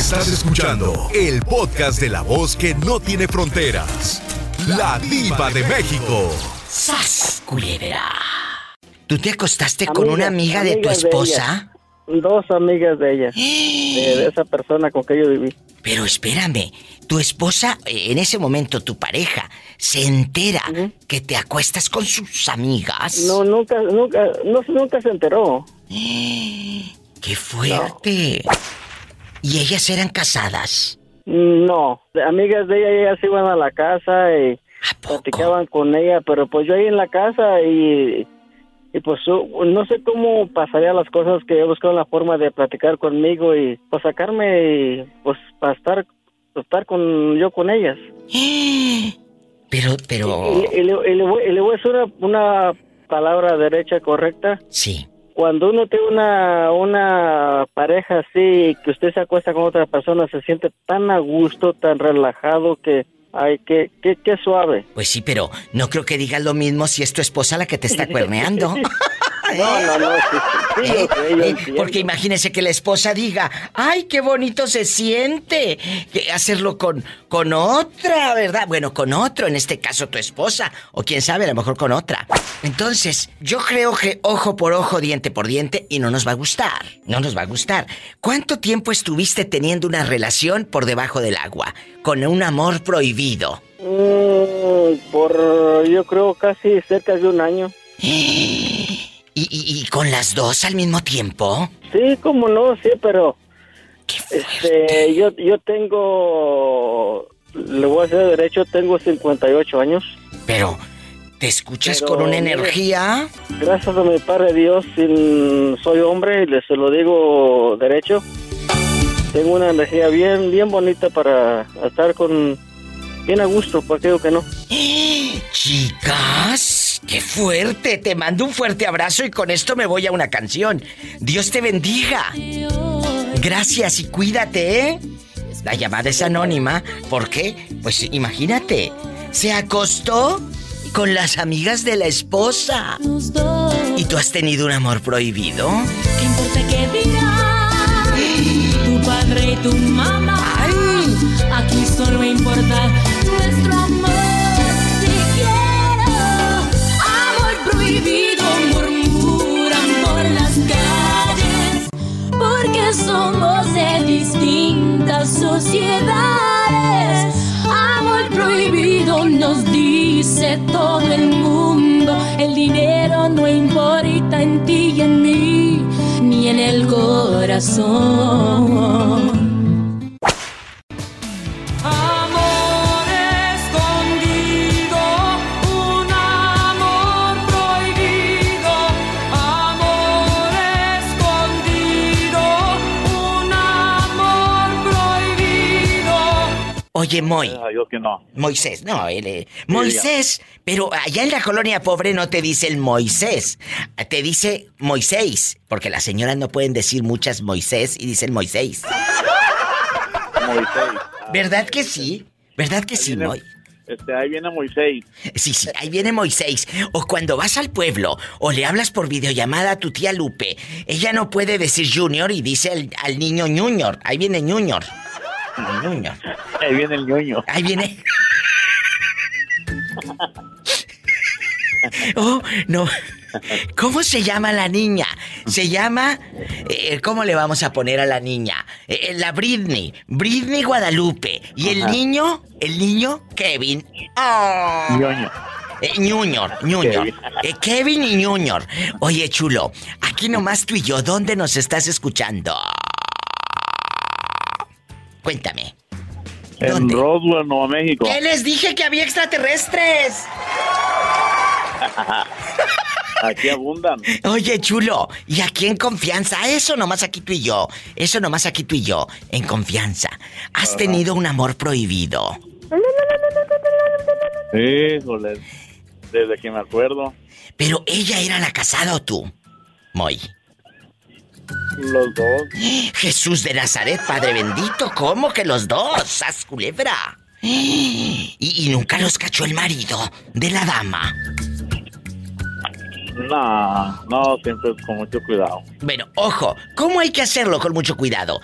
Estás escuchando el podcast de la voz que no tiene fronteras. La diva de México. ¡Sas, culebra! ¿Tú te acostaste con una amiga de tu de esposa? Dos amigas de ella. de, de esa persona con que yo viví. Pero espérame, tu esposa, en ese momento tu pareja, se entera que te acuestas con sus amigas. No, nunca, nunca, no, nunca se enteró. ¡Qué fuerte! ¿Y ellas eran casadas? No, amigas de ella, ellas iban a la casa y platicaban con ella, pero pues yo ahí en la casa y, y pues su- no sé cómo pasarían las cosas que buscaba la forma de platicar conmigo y pues sacarme y pues para estar, pues, estar con yo con ellas. Pero, pero... Y, y le, y le voy, y le voy a decir una, una palabra derecha correcta. Sí. Cuando uno tiene una, una pareja así, que usted se acuesta con otra persona, se siente tan a gusto, tan relajado que, ay, que, que, que suave. Pues sí, pero no creo que digas lo mismo si es tu esposa la que te está cuerneando. No, no, no, sí, sí, sí, ¿Eh? yo sé, yo ¿Eh? Porque imagínese que la esposa diga, ay, qué bonito se siente que hacerlo con, con otra, ¿verdad? Bueno, con otro, en este caso tu esposa, o quién sabe, a lo mejor con otra. Entonces, yo creo que ojo por ojo, diente por diente, y no nos va a gustar, no nos va a gustar. ¿Cuánto tiempo estuviste teniendo una relación por debajo del agua, con un amor prohibido? Mm, por, yo creo, casi cerca de un año. ¿Y, y- y con las dos al mismo tiempo? Sí, como no, sí, pero este, yo, yo tengo, le voy a hacer derecho, tengo 58 años. Pero, ¿te escuchas Pero, con una energía? Gracias a mi Padre Dios, sin- soy hombre y le se lo digo derecho. Tengo una energía bien, bien bonita para estar con, bien a gusto, ¿por qué digo que no? Chicas, qué fuerte. Te mando un fuerte abrazo y con esto me voy a una canción. Dios te bendiga. Gracias y cuídate, ¿eh? La llamada es anónima. ¿Por qué? Pues imagínate. Se acostó con las amigas de la esposa. ¿Y tú has tenido un amor prohibido? ¿Qué importa qué dirán tu padre y tu mamá? Aquí solo importa somos de distintas sociedades. Amor prohibido nos dice todo el mundo. El dinero no importa en ti y en mí, ni en el corazón. Oye, Moy. que no. Moisés, no, él, eh, Moisés, pero allá en la colonia pobre no te dice el Moisés, te dice Moisés, porque las señoras no pueden decir muchas Moisés y dicen Moisés. Moisés. ¿Verdad que sí? ¿Verdad que sí, Moy? Este, ahí viene Moisés. Sí, sí, ahí viene Moisés. O cuando vas al pueblo o le hablas por videollamada a tu tía Lupe, ella no puede decir Junior y dice al niño Junior. Ahí viene Junior. Junior. Ahí viene el ñoño. Ahí viene. Oh, no. ¿Cómo se llama la niña? Se llama. eh, ¿Cómo le vamos a poner a la niña? Eh, la Britney. Britney Guadalupe. ¿Y el niño? El niño, Kevin. Oh. ñoño. Eh, Junior, Junior. Kevin. Eh, Kevin y Junior. Oye, chulo, aquí nomás tú y yo, ¿dónde nos estás escuchando? Cuéntame. En Roswell, Nuevo México. ¿Qué les dije que había extraterrestres? Aquí abundan. Oye, chulo, y aquí en confianza, eso nomás aquí tú y yo, eso nomás aquí tú y yo, en confianza. ¿Has Ajá. tenido un amor prohibido? Híjole. Desde que me acuerdo. Pero ella era la casada o tú, Moy. Los dos. Jesús de Nazaret, Padre bendito, ¿cómo que los dos? ¡Haz culebra! Y, y nunca los cachó el marido de la dama. No, no, siempre con mucho cuidado. Bueno, ojo, ¿cómo hay que hacerlo con mucho cuidado?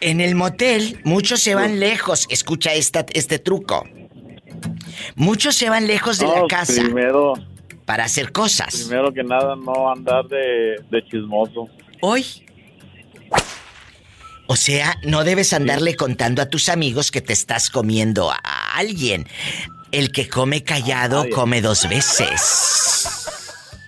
En el motel, muchos se van lejos. Escucha esta, este truco. Muchos se van lejos de la casa Primero, para hacer cosas. primero que nada, no andar de, de chismoso. Hoy. O sea, no debes andarle contando a tus amigos que te estás comiendo a alguien. El que come callado come dos veces.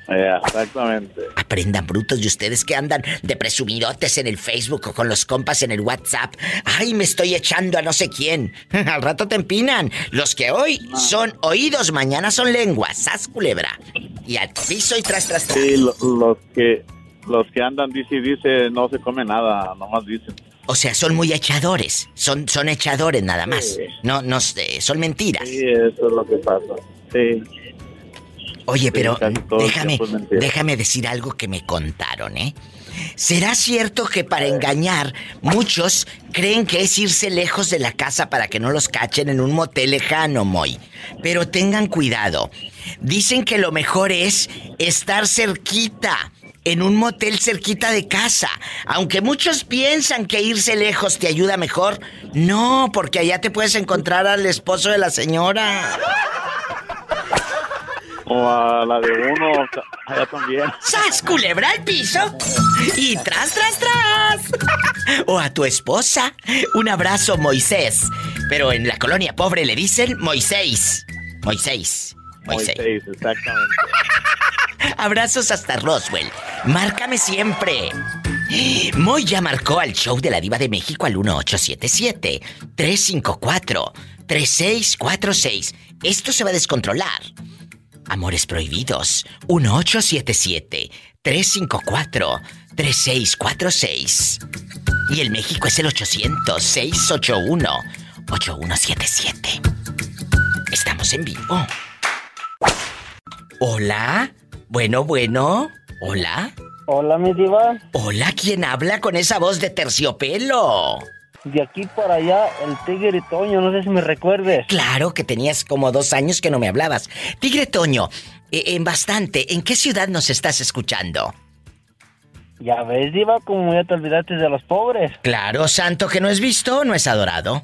Eh, exactamente. Aprendan brutos y ustedes que andan de presumidotes en el Facebook o con los compas en el WhatsApp. Ay, me estoy echando a no sé quién. Al rato te empinan. Los que hoy son oídos, mañana son lenguas. Sas culebra. Y al piso y tras, tras, tras. Sí, lo- los que los que andan dice y dice no se come nada, nomás dicen. O sea, son muy echadores. Son, son echadores nada más. Sí. No, no, eh, son mentiras. Sí, eso es lo que pasa. Sí. Oye, pero déjame, déjame decir algo que me contaron, ¿eh? ¿Será cierto que para engañar muchos creen que es irse lejos de la casa para que no los cachen en un motel lejano, Moy? Pero tengan cuidado. Dicen que lo mejor es estar cerquita, en un motel cerquita de casa. Aunque muchos piensan que irse lejos te ayuda mejor, no, porque allá te puedes encontrar al esposo de la señora. O a la de uno, allá también. ¡Sas, culebra al piso! Y tras, tras, tras. O a tu esposa. Un abrazo, Moisés. Pero en la colonia pobre le dicen Moisés. Moisés. Moisés. Moisés, exactamente. Abrazos hasta Roswell. Márcame siempre. Moy ya marcó al show de la Diva de México al 1877-354-3646. Esto se va a descontrolar. Amores prohibidos. 1877-354-3646. Y el México es el 800-681-8177. Estamos en vivo. Hola. Bueno, bueno. Hola. Hola, mi diva. Hola, ¿quién habla con esa voz de terciopelo? De aquí para allá, el tigre Toño, no sé si me recuerdes. Claro que tenías como dos años que no me hablabas. Tigre Toño, eh, en bastante, ¿en qué ciudad nos estás escuchando? Ya ves, diva, como ya te olvidaste de los pobres. Claro, santo que no es visto, no es adorado.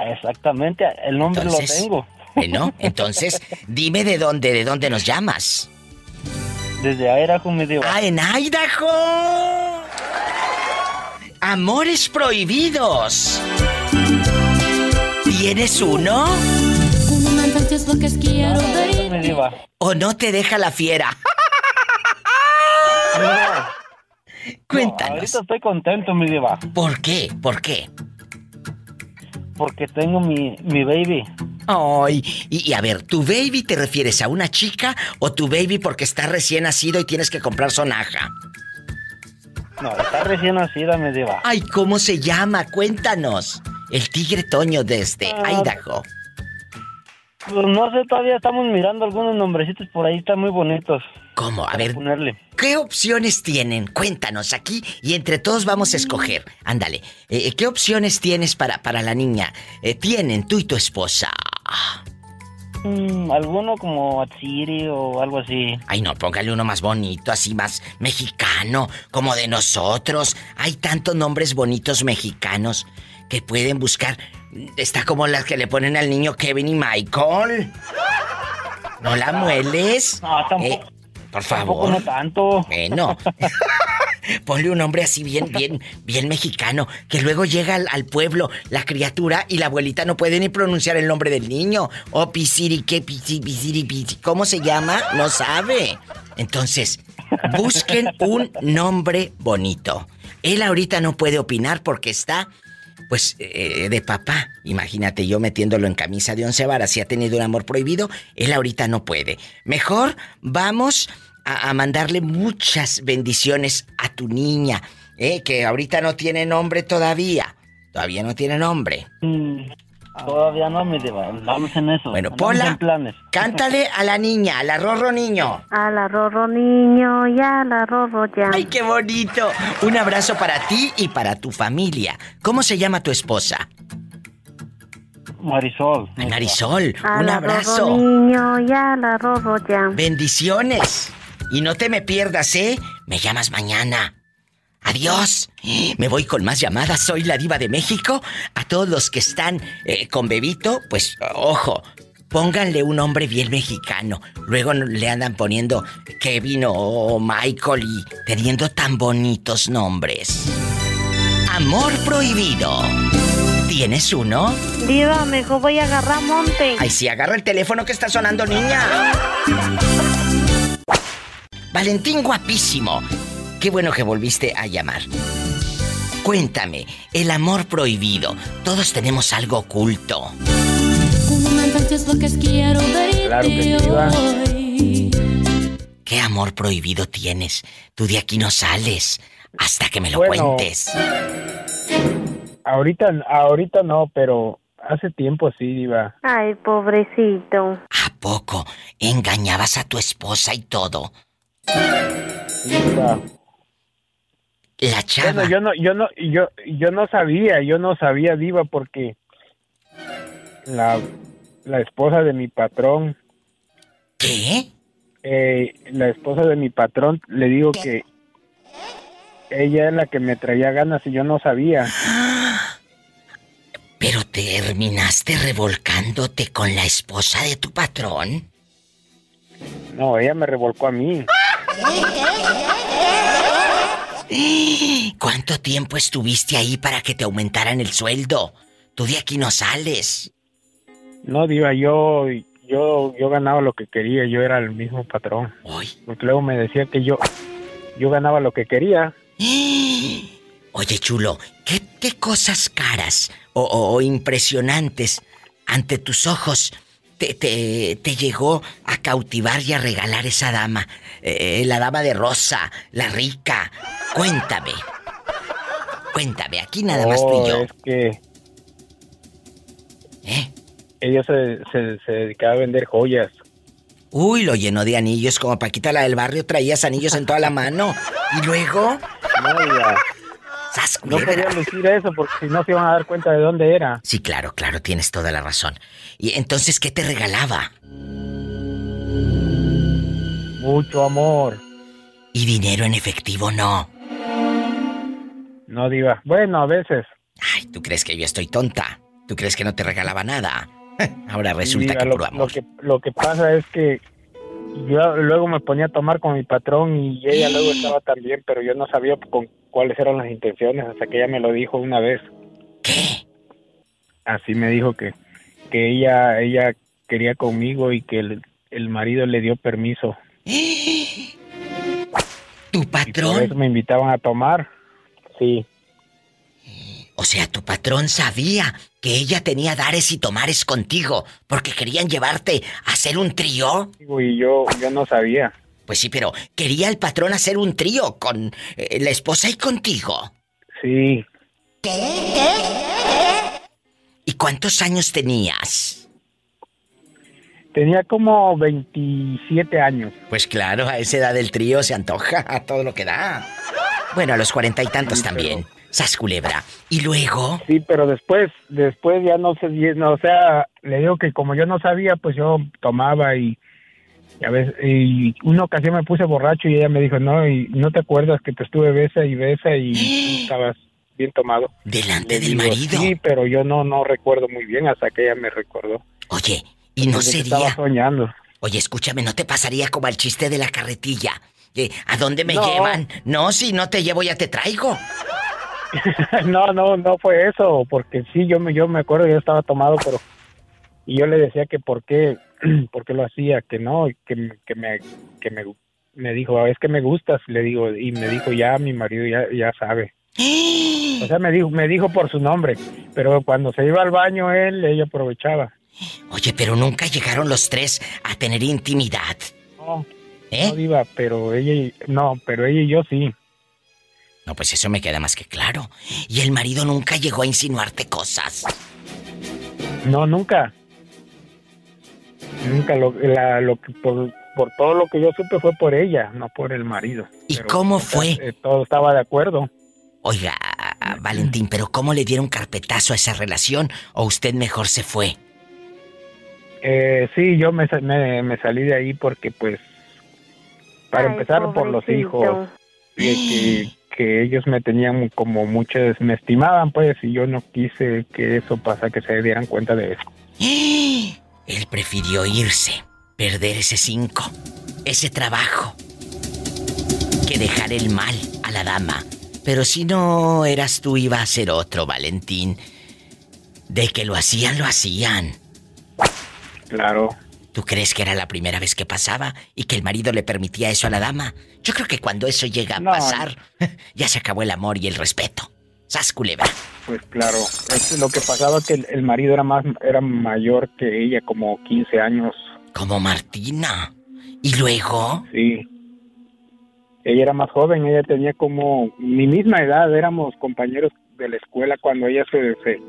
Exactamente, el nombre Entonces, lo tengo. Bueno, entonces, dime de dónde, de dónde nos llamas. Desde Idaho, mi diva. ¡Ah, en Idaho! Amores prohibidos. ¿Tienes uno? Me. ¿O no te deja la fiera? No, Cuéntanos. ahorita estoy contento, mi diva, ¿Por qué? ¿Por qué? Porque tengo mi, mi baby. Ay, y, y a ver, ¿tu baby te refieres a una chica o tu baby porque está recién nacido y tienes que comprar sonaja? No, está recién nacida, mi diva. Ay, ¿cómo se llama? Cuéntanos. El tigre Toño desde Ah. Idaho. Pues no sé, todavía estamos mirando algunos nombrecitos por ahí, están muy bonitos. ¿Cómo? A ver, ponerle. ¿qué opciones tienen? Cuéntanos aquí y entre todos vamos a escoger. Ándale, eh, ¿qué opciones tienes para, para la niña? Eh, tienen tú y tu esposa. Mm, alguno como Atsiri o algo así. Ay, no, póngale uno más bonito, así más mexicano, como de nosotros. Hay tantos nombres bonitos mexicanos que pueden buscar. Está como las que le ponen al niño Kevin y Michael. ¿No la mueles? No, tampoco. Eh, por favor. no tanto. Bueno. Ponle un nombre así bien, bien, bien mexicano, que luego llega al, al pueblo la criatura y la abuelita no puede ni pronunciar el nombre del niño. O pisiri, qué pisi, pisiri, pisi. ¿Cómo se llama? No sabe. Entonces, busquen un nombre bonito. Él ahorita no puede opinar porque está, pues, eh, de papá. Imagínate yo metiéndolo en camisa de once varas. Si ha tenido un amor prohibido, él ahorita no puede. Mejor vamos a, mandarle muchas bendiciones a tu niña, eh, que ahorita no tiene nombre todavía. Todavía no tiene nombre. Mm, todavía no, mi diva. Vamos en eso. Bueno, Andamos Pola, cántale a la niña, al arrorro niño. A la rorro niño, ya la rorro ya. ¡Ay, qué bonito! Un abrazo para ti y para tu familia. ¿Cómo se llama tu esposa? Marisol. Ay. Marisol, A un la abrazo. rorro niño, ya la rorro ya. Bendiciones. Y no te me pierdas, ¿eh? Me llamas mañana. Adiós. Me voy con más llamadas. Soy la diva de México. A todos los que están eh, con bebito, pues ojo, pónganle un nombre bien mexicano. Luego le andan poniendo Kevin o Michael y teniendo tan bonitos nombres. Amor prohibido. ¿Tienes uno? Diva, mejor voy a agarrar monte. Ay, sí, agarra el teléfono que está sonando, niña. Valentín guapísimo. Qué bueno que volviste a llamar. Cuéntame, el amor prohibido. Todos tenemos algo oculto. Claro que sí. ¿Qué amor prohibido tienes? Tú de aquí no sales hasta que me lo Bueno. cuentes. Ahorita, ahorita no, pero hace tiempo sí, Diva. Ay, pobrecito. ¿A poco engañabas a tu esposa y todo? Diva. La chava. Bueno, yo no, yo no, yo, yo no sabía, yo no sabía, Diva, porque la, la esposa de mi patrón, ¿Qué? eh, la esposa de mi patrón, le digo que ella es la que me traía ganas y yo no sabía. ¿Pero terminaste revolcándote con la esposa de tu patrón? No, ella me revolcó a mí. ¿Cuánto tiempo estuviste ahí para que te aumentaran el sueldo? Tú de aquí no sales. No, Diva, yo, yo, yo ganaba lo que quería, yo era el mismo patrón. Porque luego me decía que yo, yo ganaba lo que quería. Oye, chulo, ¿qué, qué cosas caras o, o- o impresionantes ante tus ojos te, te- te llegó a cautivar y a regalar esa dama? Eh, la dama de rosa, la rica. Cuéntame. Cuéntame, aquí nada más tú Oh, y yo. Es que ¿Eh? ella se, se, se dedicaba a vender joyas. Uy, lo llenó de anillos como Paquita la del barrio, traías anillos en toda la mano. Y luego, No, ¡sas, no podía decir eso porque si no se iban a dar cuenta de dónde era. Sí, claro, claro, tienes toda la razón. Y entonces, ¿qué te regalaba? Mucho amor. Y dinero en efectivo no. No, Diva. Bueno, a veces. Ay, ¿tú crees que yo estoy tonta? ¿Tú crees que no te regalaba nada? Ahora resulta Diva, que lo, puro lo amor. que, lo que pasa es que yo luego me ponía a tomar con mi patrón y ella luego estaba también, pero yo no sabía con cuáles eran las intenciones hasta que ella me lo dijo una vez. ¿Qué? Así me dijo que, que ella, ella quería conmigo y que el, el marido le dio permiso. ¿Tu Y por eso patrón? me invitaban a tomar. Sí, O sea, tu patrón sabía que ella tenía dares y tomares contigo porque querían llevarte a hacer un trío. y yo, yo no sabía. Pues sí, pero quería el patrón hacer un trío con eh, la esposa y contigo. Sí, ¿Y cuántos años tenías? tenía como 27 años. Pues claro, a esa edad del trío se antoja a todo lo que da. Bueno, a los cuarenta y tantos Sí, también. Sas culebra. Y luego. Sí, pero después, después ya no sé, no, o sea, le digo que como yo no sabía, pues yo tomaba y, y a veces, y una ocasión me puse borracho y ella me dijo, no, y no te acuerdas que te estuve besa y besa y estabas bien tomado. Delante del digo, marido. Sí, pero yo no, no recuerdo muy bien hasta que ella me recordó. Oye, y no Desde que Estaba sería. soñando. Oye, escúchame, ¿no te pasaría como el chiste de la carretilla? Que, ¿A dónde me No. llevan? No, si no te llevo ya te traigo. no, no, no fue eso, porque sí, yo me, yo me acuerdo, yo estaba tomado, pero y yo le decía que por qué, por qué lo hacía, que no, que, me- que me, que me, me dijo, es que me gustas, le digo, y me dijo, ya, mi marido ya, ya sabe. O sea, me dijo, me dijo por su nombre, pero cuando se iba al baño él, ella aprovechaba. Oye, pero nunca llegaron los tres a tener intimidad. No, ¿Eh? no diva, pero ella, y- no, pero ella y yo sí. No, pues eso me queda más que claro. Y el marido nunca llegó a insinuarte cosas. No, nunca. Nunca lo, la, lo que por, por todo lo que yo supe fue por ella, no por el marido. ¿Y cómo fue? eh, todo estaba de acuerdo. Oiga, Valentín, pero ¿cómo le dieron carpetazo a esa relación? ¿O usted mejor se fue? Eh, sí, yo me, sa- me, me salí de ahí porque pues para Ay, empezar por los hijos que, que, que ellos me tenían como muchas, me estimaban pues y yo no quise que eso pasara, que se dieran cuenta de eso. Él prefirió irse, perder ese cinco, ese trabajo, que dejar el mal a la dama. Pero si no eras tú, iba a ser otro, Valentín. De que lo hacían, lo hacían. Claro. ¿Tú crees que era la primera vez que pasaba y que el marido le permitía eso a la dama? Yo creo que cuando eso llega a pasar, ya se acabó el amor y el respeto. ¡Sas culebra! Pues claro, es lo que pasaba que el, el, marido era más era mayor que ella, como 15 años. Como Martina. ¿Y luego? Sí. Ella era más joven, ella tenía como mi misma edad, éramos compañeros de la escuela cuando ella se, se,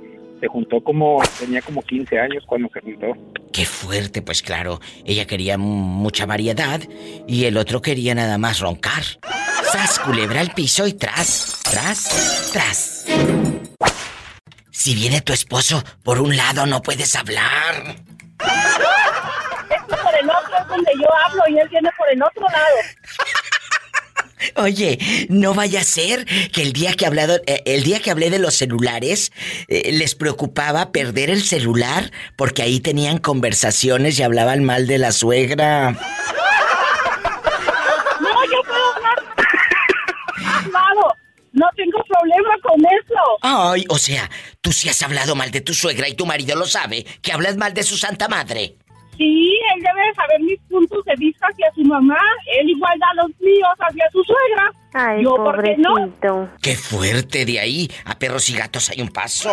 se juntó como, tenía como 15 años cuando se juntó. Qué fuerte, pues claro, ella quería mucha variedad y el otro quería nada más roncar. Sas, culebra al piso y tras, tras, tras. Si viene tu esposo por un lado, no puedes hablar. Es por el otro es donde yo hablo y él viene por el otro lado. Oye, no vaya a ser que el día que hablado, eh, el día que hablé de los celulares eh, les preocupaba perder el celular porque ahí tenían conversaciones y hablaban mal de la suegra. No, yo puedo hablar. Claro, no tengo problema con eso. Ay, o sea, tú sí has hablado mal de tu suegra y tu marido lo sabe, que hablas mal de su santa madre. Sí, él debe saber mis puntos de vista hacia su mamá. Él igual da los míos hacia su suegra. Ay, Yo, ¿por qué no? pobrecito. Qué fuerte de ahí. A perros y gatos hay un paso.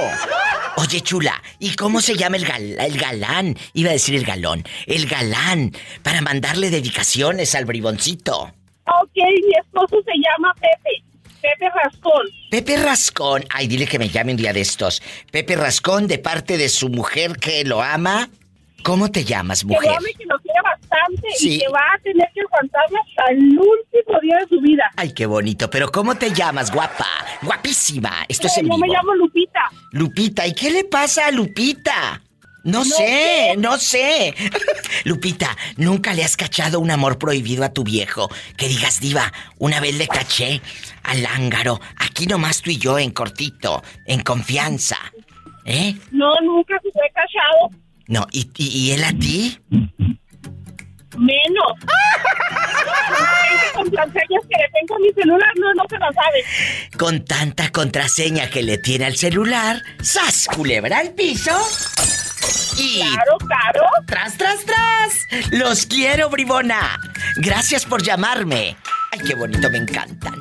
Oye, chula, ¿y cómo se llama el, gal- el galán? Iba a decir el galón. El galán. Para mandarle dedicaciones al briboncito. Ok, mi esposo se llama Pepe. Pepe Rascón. Pepe Rascón. Ay, dile que me llame un día de estos. Pepe Rascón, de parte de su mujer que lo ama. ¿Cómo te llamas, Que mujer? ame, que lo quiere bastante Sí. y que va a tener que aguantarme hasta el último día de su vida. Ay, qué bonito. Pero ¿cómo te llamas, guapa? Guapísima. Esto es en yo vivo. me llamo Lupita. Lupita, ¿y qué le pasa a Lupita? No, sé, no sé. Lupita, ¿nunca le has cachado un amor prohibido a tu viejo? Que digas, diva, una vez le caché al lángaro, aquí nomás tú y yo en cortito, en confianza. ¿Eh? No, nunca se fue cachado. No, ¿y, y, y él a ti? Menos. Esa contraseñas que le tengo a mi celular, no, no se lo sabe. Con tanta contraseña que le tiene al celular, ¡sas, culebra al piso! Y... Claro, claro. ¡Tras, tras, tras! ¡Los quiero, bribona! Gracias por llamarme. ¡Ay, qué bonito, me encantan!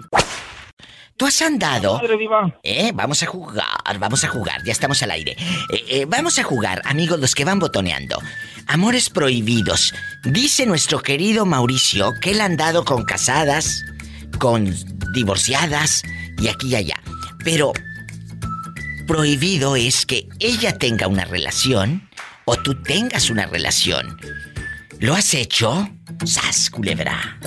¿Tú has andado? Madre viva. Eh, vamos a jugar, vamos a jugar, ya estamos al aire. Eh, eh, vamos a jugar, amigos, los que van botoneando. Amores prohibidos. Dice nuestro querido Mauricio que él ha andado con casadas, con divorciadas y aquí y allá. Pero prohibido es que ella tenga una relación o tú tengas una relación. ¿Lo has hecho? ¡Sas, culebra!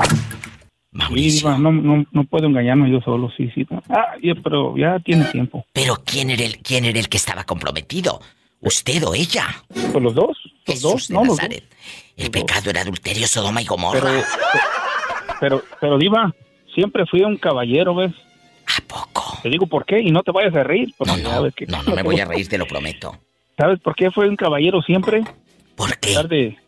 Mauricio. no, no, no puedo engañarme yo solo, sí, sí. Ah, pero ya tiene tiempo. Pero ¿quién era el, quién era el que estaba comprometido? ¿Usted o ella? Pues los dos, los Jesús dos, de no los dos. Nazaret. El pecado era adulterio, Sodoma y Gomorra. Pero, pero, pero, Diva, siempre fui un caballero, ¿ves? ¿A poco? Te digo por qué y no te vayas a reír. No, no, que- no, no me voy a reír, te lo prometo. ¿Sabes por qué fue un caballero siempre? ¿Por qué? Tarde,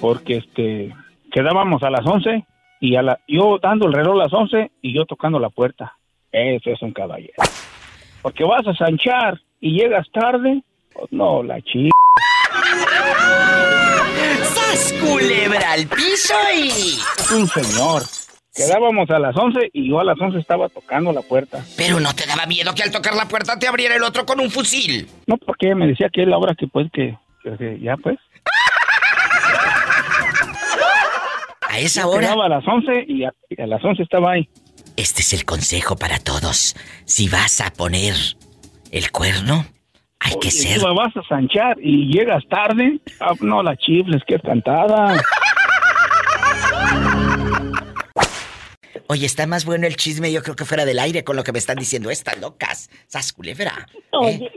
porque este, quedábamos a las 11 y a la, yo dando el reloj a las 11 y yo tocando la puerta. Eso es un caballero. Porque vas a sanchar y llegas tarde, pues no, la chica. ¡Sas, culebra al piso y... Un señor. Quedábamos a las 11 y yo a las 11 estaba tocando la puerta. Pero no te daba miedo que al tocar la puerta te abriera el otro con un fusil. No, porque me decía que es la hora que pues que, que- que ya pues. A esa Yo hora... A las 11 y a, y a las 11 estaba ahí. Este es el consejo para todos. Si vas a poner el cuerno, hay que ser... tú vas a sanchar y llegas tarde. Ah, no, la chifles, que es cantada. Oye, está más bueno el chisme, yo creo que fuera del aire con lo que me están diciendo estas locas. ¡Sas, culebra! ¿Eh?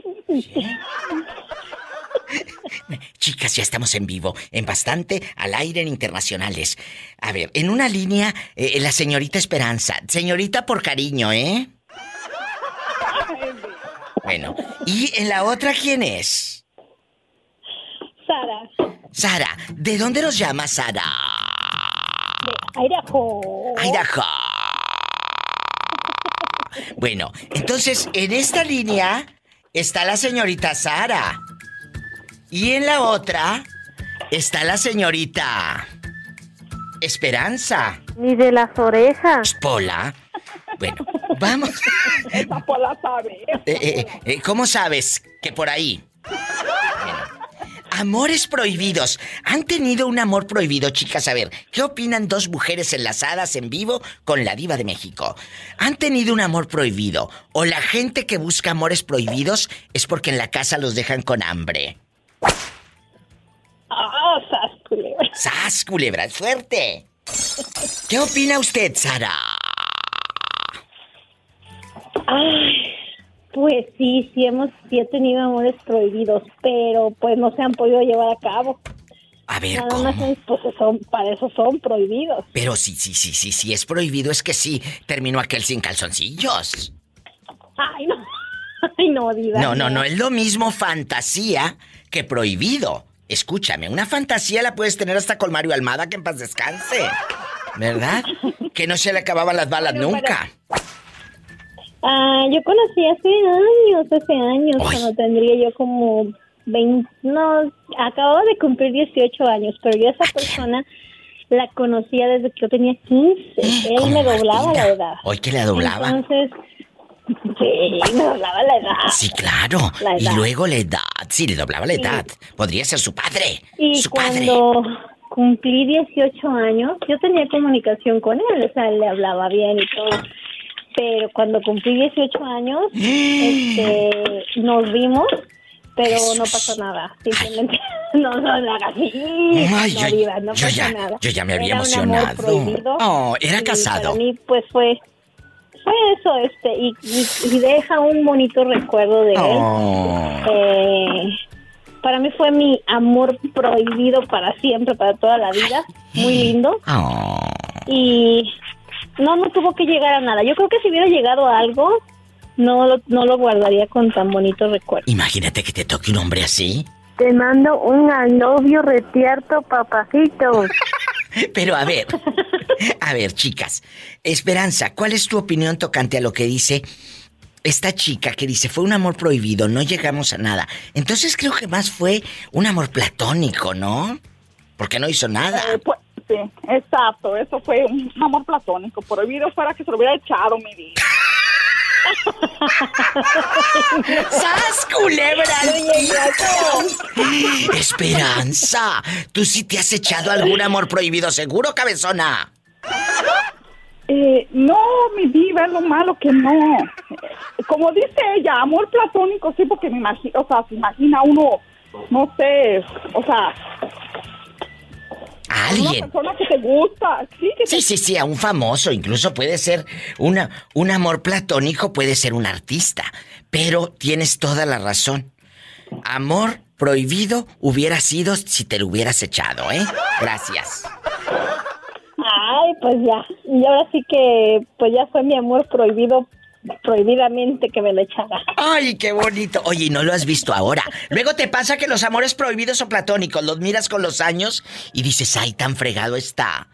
Chicas, ya estamos en vivo, en bastante al aire en internacionales. A ver, en una línea, eh, la señorita Esperanza. Señorita por cariño, ¿eh? Bueno, ¿y en la otra quién es? Sara, Sara, ¿de dónde nos llama Sara? de Idaho. Idaho. Bueno, entonces en esta línea está la señorita Sara. Y en la otra está la señorita Esperanza. Ni de las orejas. Pola. Bueno, vamos. Esa pola sabe. Eh, eh, eh, ¿Cómo sabes que por ahí? Amores prohibidos. ¿Han tenido un amor prohibido, chicas? A ver, ¿qué opinan dos mujeres enlazadas en vivo con la diva de México? ¿Han tenido un amor prohibido? ¿O la gente que busca amores prohibidos es porque en la casa los dejan con hambre? Ah, sas, culebra. ¡Sas, culebra! ¡Suerte! ¿Qué opina usted, Sara? Ay, pues sí, sí hemos, sí he tenido amores prohibidos, pero pues no se han podido llevar a cabo. A ver, Nada más es, pues son, para eso son prohibidos. Pero sí, sí, sí, sí, sí, es prohibido, es que sí, terminó aquel sin calzoncillos. Ay, no. Ay, no, diva. No, no, no es lo mismo fantasía que prohibido. Escúchame, una fantasía la puedes tener hasta con Mario Almada que en paz descanse. ¿Verdad? Que no se le acababan las balas Bueno, nunca. Ah, yo conocí hace años, hace años, cuando tendría yo como 20, no, acababa de cumplir 18 años, pero yo a esa persona la conocía desde que yo tenía 15. Él Como me doblaba la edad. Hoy que le doblaba. Entonces, sí, me doblaba la edad. Sí, claro. La Y edad. luego la edad. Sí, le doblaba la edad. Podría ser su padre. Y su padre. cuando cumplí 18 años, yo tenía comunicación con él, o sea, le hablaba bien y todo. Pero cuando cumplí 18 años, este, nos vimos, pero no pasó nada. Simplemente no, no, no haga así. Ay, no, yo- diva, no yo pasó ya- nada. yo ya me había Era un amor emocionado. prohibido, Oh, era casado. Para mí, pues fue. Fue eso, este, y, y- y deja un bonito recuerdo de él. Oh. Eh, para mí fue mi amor prohibido para siempre, para toda la vida. Muy lindo. Oh. Y no, no tuvo que llegar a nada. Yo creo que si hubiera llegado a algo, no lo, no lo guardaría con tan bonito recuerdo. Imagínate que te toque un hombre así. Te mando un novio retierto, papacito. Pero a ver, a ver, chicas. Esperanza, ¿cuál es tu opinión tocante a lo que dice esta chica que dice fue un amor prohibido, no llegamos a nada? Entonces creo que más fue un amor platónico, ¿no? Porque no hizo nada. Eh, pues, sí, exacto. Eso fue un amor platónico. Prohibido fuera que se lo hubiera echado, mi vida. ¡Sas, culebra! Esperanza, ¿tú sí te has echado algún amor prohibido seguro, cabezona? Eh, no, mi diva, es lo malo que no. Como dice ella, amor platónico, sí, porque me imagino, o sea, se imagina uno, no sé, o sea, A una alguien. persona que te gusta, sí, que Sí, sí, sí, a un famoso, incluso puede ser una, un amor platónico, puede ser un artista, pero tienes toda la razón. Amor prohibido hubiera sido si te lo hubieras echado, ¿eh? Gracias. Ay, pues ya. Y ahora sí que, pues ya fue mi amor prohibido, prohibidamente que me lo echara. Ay, qué bonito. Oye, ¿y no lo has visto ahora? Luego te pasa que los amores prohibidos o platónicos los miras con los años y dices, ay, tan fregado está.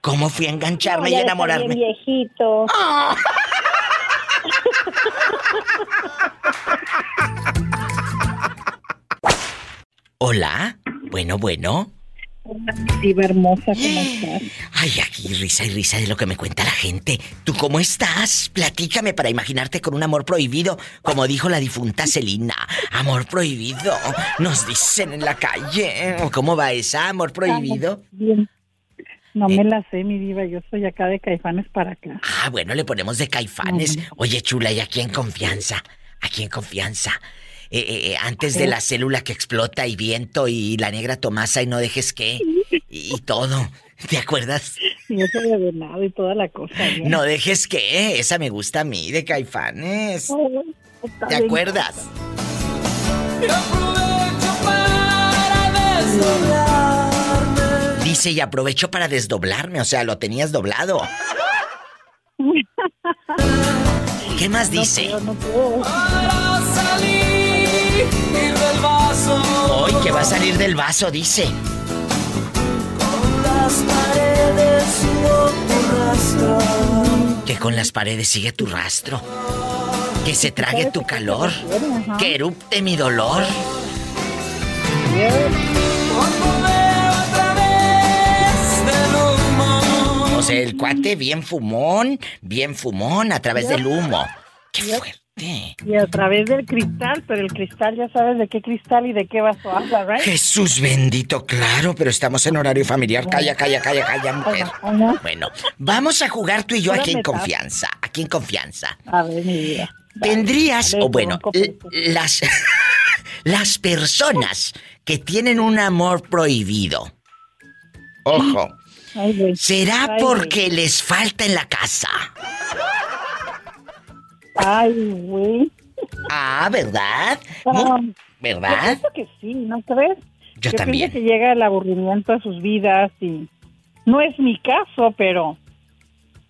¿Cómo fui a engancharme No, y enamorarme? bien viejito. Ah. Hola. Bueno, bueno. Diva hermosa, ¿cómo estás? Ay, aquí risa y risa de lo que me cuenta la gente. ¿Tú cómo estás? Platícame para imaginarte con un amor prohibido, como dijo la difunta Celina. Amor prohibido. Nos dicen en la calle. ¿O ¿Cómo va esa? Amor prohibido. Bien. No Eh. me la sé, mi diva. Yo soy acá de Caifanes para acá. Ah, bueno, le ponemos de caifanes. Oye, chula, ¿y aquí en confianza? Aquí en confianza. Eh, eh, eh, antes de la célula que explota y viento y la negra Tomasa y no dejes que y, y todo. ¿Te acuerdas? Yo soy de venado y toda la cosa. ¿no? No dejes que, esa me gusta a mí de caifanes. Está ¿Te acuerdas? Dice, y aprovecho para desdoblarme, o sea, lo tenías doblado. ¿Qué más dice? No puedo. Hoy que va a salir del vaso, dice. Que con las paredes sigue tu rastro. Que se trague tu calor. Que erupte mi dolor. O sea, el cuate bien fumón, bien fumón a través del humo. ¡Qué fuerte! Y a través del cristal, pero el cristal ya sabes de qué cristal y de qué vaso habla, ¿right? Jesús bendito, claro, pero estamos en horario familiar. Calla, calla, calla, calla, mujer. Bueno, vamos a jugar tú y yo aquí en confianza. Aquí en confianza. A ver, mi vida. Tendrías, o bueno, las, las personas que tienen un amor prohibido. Ojo. ¿será porque les falta en la casa? Ay, güey. Ah, ¿verdad? ¿Verdad? Yo pienso que sí, ¿no crees? Yo Yo también. pienso que llega el aburrimiento a sus vidas y no es mi caso, pero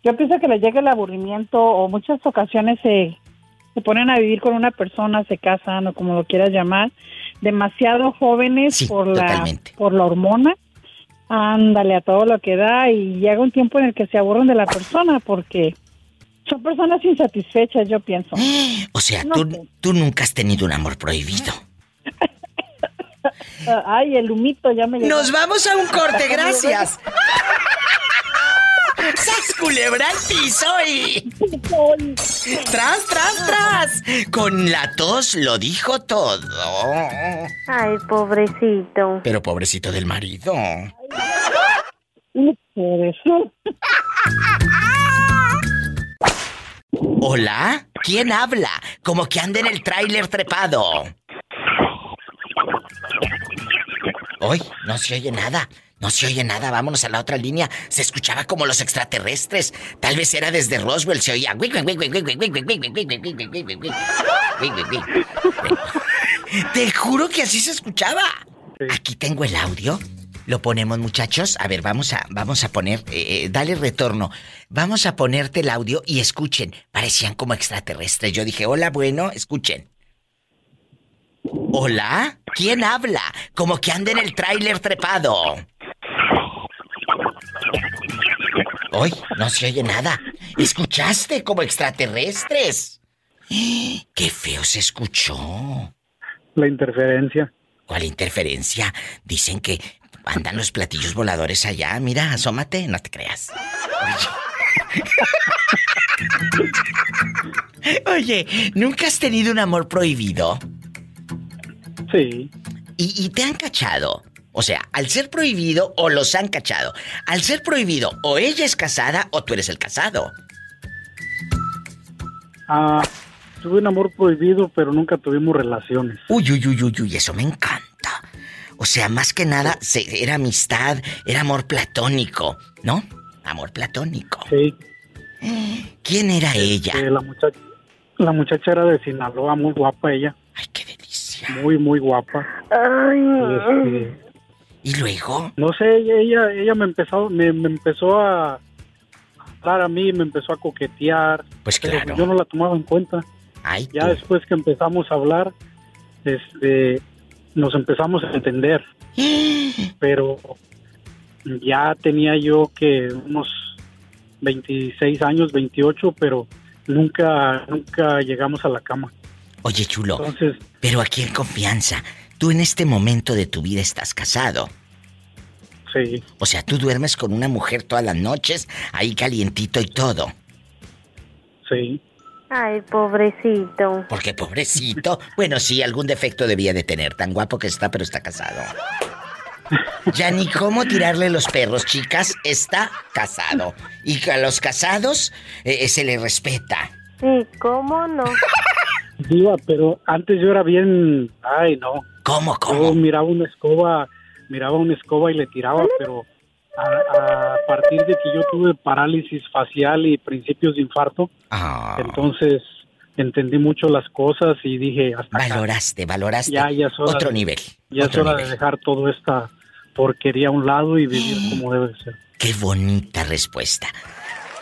yo pienso que les llega el aburrimiento o muchas ocasiones se, se ponen a vivir con una persona, se casan o como lo quieras llamar, demasiado jóvenes por la por la hormona. Ándale a todo lo que da y llega un tiempo en el que se aburren de la persona porque son personas insatisfechas, yo pienso. O sea, No tú, sé. tú nunca has tenido un amor prohibido. Ah, Ay, el humito ya me llegó. Nos vamos a un corte, gracias. ¡Sas culebra al piso y... ¡Tras, tras, tras! Con la tos lo dijo todo. Ay, pobrecito. Pero pobrecito del marido. Por eso. ¿Hola? ¿Quién habla? Como que anda en el tráiler trepado. Hoy no se oye nada. No se oye nada. Vámonos a la otra línea. Se escuchaba como los extraterrestres. Tal vez era desde Roswell. Se oía. Te juro que así se escuchaba. Aquí tengo el audio. Lo ponemos, muchachos. A ver, vamos a, vamos a poner, eh, eh, dale retorno. Vamos a ponerte el audio y escuchen. Parecían como extraterrestres. Yo dije, hola, bueno, escuchen. Hola, ¿quién habla? Como que anda en el tráiler trepado. Hoy no se oye nada. ¿Escuchaste como extraterrestres? ¡Qué feo se escuchó! La interferencia. ¿Cuál interferencia? Dicen que andan los platillos voladores allá. Mira, asómate, no te creas. Oye. Oye, ¿nunca has tenido un amor prohibido? Sí. ¿Y, y te han cachado? O sea, al ser prohibido o los han cachado. Al ser prohibido, o ella es casada o tú eres el casado. Ah, tuve un amor prohibido, pero nunca tuvimos relaciones. Uy, uy, uy, uy, uy, eso me encanta. O sea, más que nada, se- era amistad, era amor platónico, ¿no? Amor platónico. Sí. ¿Quién era ella? Eh, la muchacha, la muchacha era de Sinaloa, muy guapa ella. Ay, qué delicia. Muy, muy guapa. Ay. Y, este, ¿Y luego? no sé, ella, ella, ella me empezó, me, me empezó a hablar a mí, me empezó a coquetear. Pues pero claro. yo no la tomaba en cuenta. Ay, Ya tú. después que empezamos a hablar, este, nos empezamos a entender. Pero ya tenía yo que unos 26 años, 28, pero nunca, nunca llegamos a la cama. Oye, chulo, Entonces, pero aquí en confianza, tú en este momento de tu vida estás casado. sí, O sea, tú duermes con una mujer todas las noches, ahí calientito y todo. sí. Ay, pobrecito. Porque pobrecito. Bueno, sí, algún defecto debía de tener. Tan guapo que está, pero está casado. Ya ni cómo tirarle los perros, chicas. Está casado. Y a los casados eh, eh, se le respeta. Sí, ¿cómo no? Diva, pero antes yo era bien, ay no. ¿Cómo, Yo miraba una escoba, miraba una escoba y le tiraba, pero a, a partir de que yo tuve parálisis facial y principios de infarto, Ah. entonces entendí mucho las cosas y dije hasta acá. Valoraste, valoraste. Ya, ya es hora Otro de- nivel. Ya es otro hora nivel. de dejar toda esta porquería a un lado y vivir como debe de ser. Qué bonita respuesta.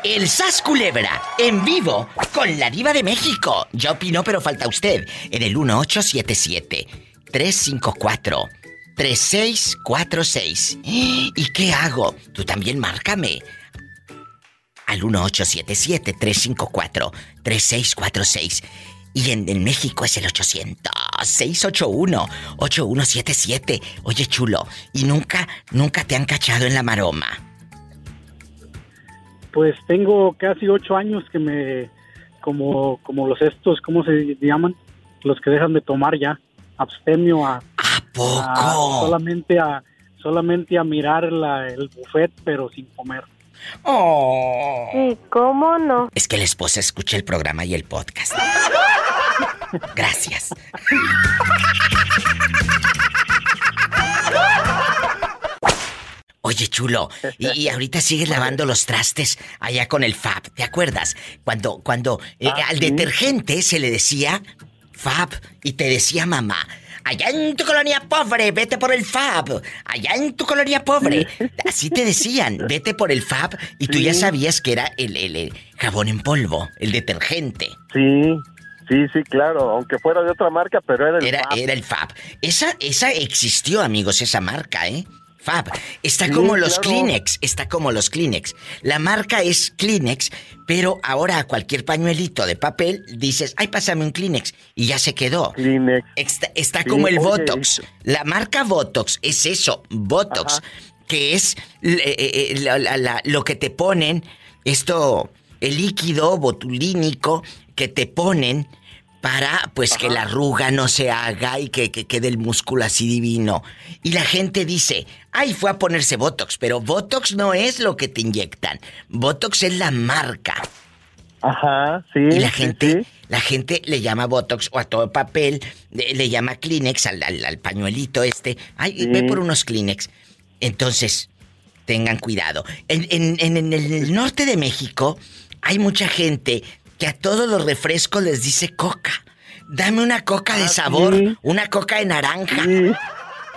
El Sas Culebra, en vivo, con la diva de México. Ya opinó, pero falta usted. En el 1877-354-3646. ¿Y qué hago? Tú también márcame. Al 1877-354-3646. Y en, en, México es el 800-681-8177. Oye, chulo, ¿y nunca, nunca te han cachado en la maroma? Pues tengo casi ocho años que me, como, como los estos, ¿cómo se llaman? Los que dejan de tomar ya, abstemio a... ¿A poco? solamente a, solamente a mirar la, el buffet, pero sin comer. Oh. Sí, ¿cómo no? Es que la esposa escucha el programa y el podcast. Gracias. Oye, chulo, y, y, ahorita sigues lavando los trastes allá con el Fab, ¿te acuerdas? Cuando, cuando eh, Ah, al ¿sí? detergente se le decía Fab y te decía mamá, allá en tu colonia pobre, vete por el Fab, allá en tu colonia pobre. Así te decían, vete por el Fab y tú ya sabías que era el, el- el jabón en polvo, el detergente. Sí, sí, sí, claro. Aunque fuera de otra marca, pero era el Era, Fab. era el Fab. Esa, esa existió, amigos, esa marca, ¿eh? Fab. Está Sí, como los claro. Kleenex. Está como los Kleenex. La marca es Kleenex, pero ahora a cualquier pañuelito de papel dices, ay, pásame un Kleenex. Y ya se quedó. Kleenex. Está, como el Botox. La marca Botox es eso, Botox, Ajá. que es eh, eh, la- la- la- lo que te ponen, esto, el líquido botulínico que te ponen para pues que la arruga no se haga y que, que quede el músculo así divino. Y la gente dice, ay, fue a ponerse Botox, pero Botox no es lo que te inyectan. Botox es la marca. Ajá, sí. Y la gente, sí. la gente le llama Botox o a todo papel, le, le llama Kleenex al, al- al pañuelito este. Ay, Sí. ve por unos Kleenex. Entonces, tengan cuidado. En, en- en- en el norte de México hay mucha gente que a todos los refrescos les dice coca. Dame una coca de Ah, sabor, una coca de naranja.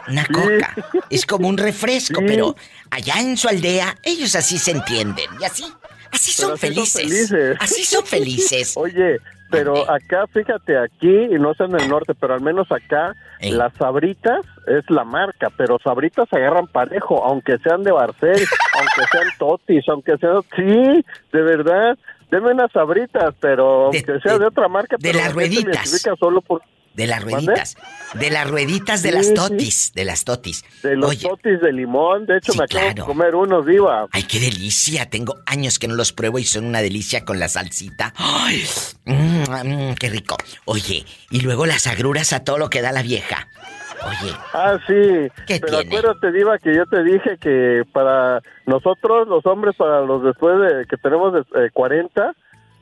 Una Sí. coca. Es como un refresco, Sí. pero allá en su aldea, ellos así se entienden. Y así, así son así felices. felices. Así son felices. Oye, pero acá, fíjate, aquí, y no sé en el norte, pero al menos acá, Ey. las sabritas es la marca, pero sabritas agarran parejo, aunque sean de Barcel, aunque sean totis, aunque sean... Sí, de verdad, denme unas sabritas, pero De- aunque sea de- de, otra marca, de pero las me rueditas. identifica solo por... De las ¿Mande? rueditas. De las rueditas de Sí, las sí. totis. De las totis. De los Oye, totis de limón, de hecho Sí, me acabo claro. de comer unos, diva. ay, qué delicia. Tengo años que no los pruebo y son una delicia con la salsita. Ay, mm, mm, qué rico. Oye, y luego las agruras a todo lo que da la vieja. Oye, Ah, sí. ¿Qué Pero tiene? acuérdate, Diva, que yo te dije que para nosotros, los hombres, para los después de que tenemos eh, 40,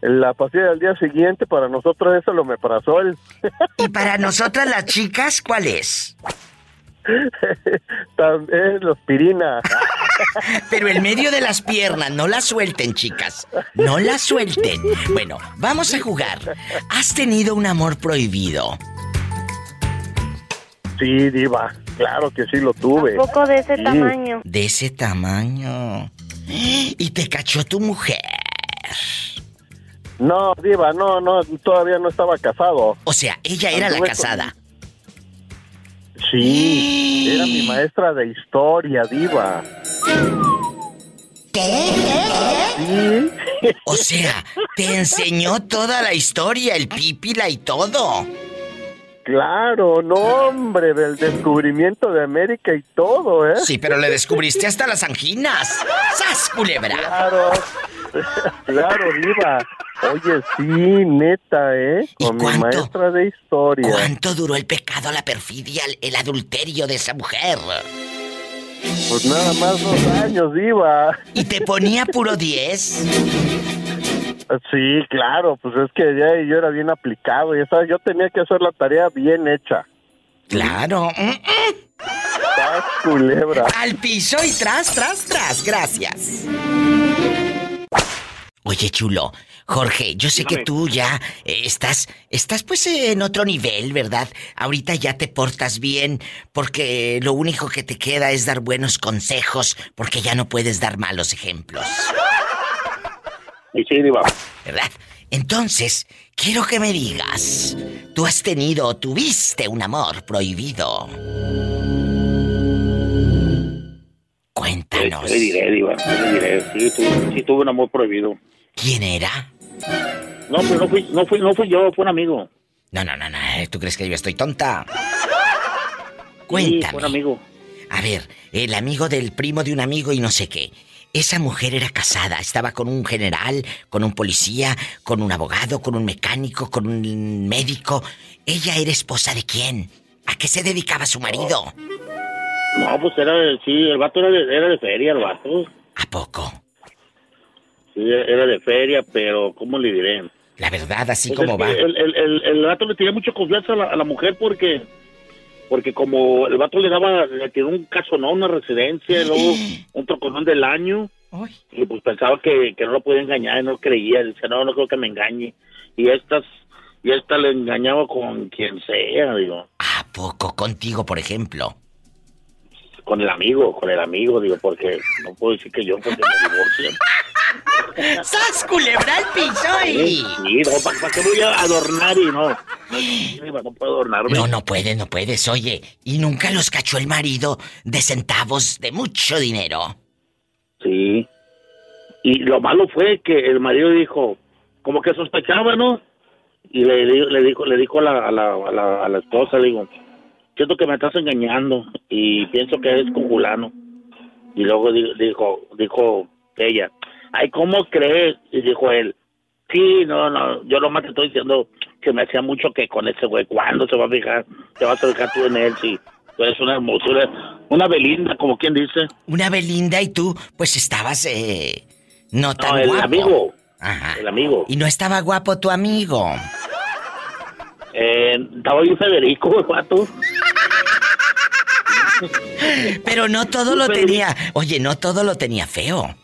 la pastilla del día siguiente, para nosotros eso lo meprazol. y para nosotras las chicas, ¿cuál es? También la aspirina. Pero en medio de las piernas, no la suelten, chicas. No la suelten. Bueno, vamos a jugar. ¿Has tenido un amor prohibido? Sí, Diva. Claro que sí lo tuve. Un poco de ese Sí. tamaño. De ese tamaño. Y te cachó tu mujer. No, Diva, no, no, todavía no estaba casado. O sea, ella era la casada. Sí, era mi maestra de historia, Diva. Sí. O sea, te enseñó toda la historia, el pípila y todo. Claro, no, hombre, del descubrimiento de América y todo, ¿eh? Sí, pero le descubriste hasta las anginas. ¡Sas, culebra! Claro, claro, Diva. Oye, sí, neta, ¿eh? ¿Y Con mi maestra de historia. ¿Cuánto duró el pecado, la perfidia, el, el adulterio de esa mujer? Pues nada más dos años, Diva. ¿Y te ponía puro 10? Sí, claro, pues es que ya yo era bien aplicado, y sabes, yo tenía que hacer la tarea bien hecha. Claro. Mm, mm. ¡Sas, culebra! Al piso y tras, tras, tras. Gracias. Oye, chulo. Jorge, yo sé que tú ya eh, estás, estás pues en otro nivel, ¿verdad? Ahorita ya te portas bien porque lo único que te queda es dar buenos consejos porque ya no puedes dar malos ejemplos. Y sí, Diva. ¿Verdad? Entonces, quiero que me digas, ¿tú has tenido o tuviste un amor prohibido? Cuéntanos. ¿Qué le diré, Diva? ¿Qué le diré? Sí, tuve, sí, tuve un amor prohibido. ¿Quién era? No, pero no fui, no fui, no fui yo, fue un amigo. No, no, no, no. ¿Tú crees que yo estoy tonta? Sí, Cuéntame. fue un amigo. A ver, el amigo del primo de un amigo y no sé qué. Esa mujer era casada, estaba con un general, con un policía, con un abogado, con un mecánico, con un médico. ¿Ella era esposa de quién? ¿A qué se dedicaba su marido? No, pues era, de- sí, el vato era de, era de feria, el vato. ¿A poco? Sí, era de feria, pero ¿cómo le diré? La verdad, así Pues como va. El, el, el, el vato le tenía mucha confianza a la, a la mujer porque porque como el vato le daba, le tiró un caso, ¿no? Una residencia, y luego un troconón del año. Y pues pensaba que, que no lo podía engañar y no creía. Dice, no, no creo que me engañe. Y estas, y esta le engañaba con quien sea, digo. ¿A poco? Contigo, por ejemplo. Con el amigo, con el amigo, digo, porque no puedo decir que yo porque me divorcian. ¡Sas, culebra al piso y... Sí, no, ¿para, qué voy a adornar y no? No, no puedo adornarme. No, no puedes, no puedes. Oye, ¿y nunca los cachó el marido de centavos de mucho dinero? Sí. Y lo malo fue que el marido dijo, como que sospechaba, ¿no? Y le, di- le dijo, le dijo a la, a la, a la, a la esposa, le digo, siento que me estás engañando y pienso que es con Julano. Y luego di- dijo, dijo ella, ay, ¿cómo crees? Y dijo él, sí, no, no, yo nomás te estoy diciendo que me hacía mucho que con ese güey, ¿cuándo se va a fijar? Te vas a fijar tú en él, sí. Tú eres una hermosura, una Belinda, como quien dice. Una Belinda y tú, pues estabas, eh, no tan No, el guapo. amigo. Ajá. El amigo. Y no estaba guapo tu amigo. Eh, estaba bien Federico, el. Pero no todo lo tenía. Oye, no todo lo tenía feo.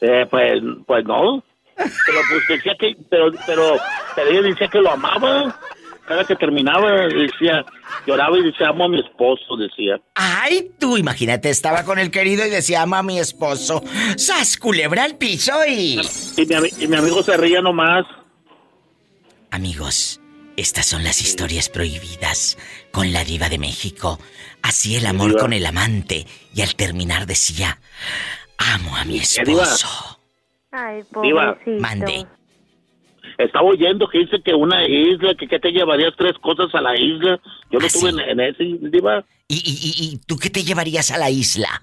Eh, pues, pues no. Pero pues decía que, pero, pero, pero ella decía que lo amaba. Cada que terminaba decía, lloraba y decía, amo a mi esposo, decía. Ay, tú, imagínate, estaba con el querido y decía, ama a mi esposo. ¡Sas, culebra al piso y... Y mi, y mi amigo se reía nomás. Amigos, estas son las historias prohibidas con la diva de México. Así el amor con el amante y al terminar decía, amo a mi esposo. Ay, pobrecito. Mande. Estaba oyendo que dice que una isla, que, que te llevarías tres cosas a la isla. Yo no ¿Ah, estuve en, en ese, diva. ¿Y, y, y, y tú qué te llevarías a la isla?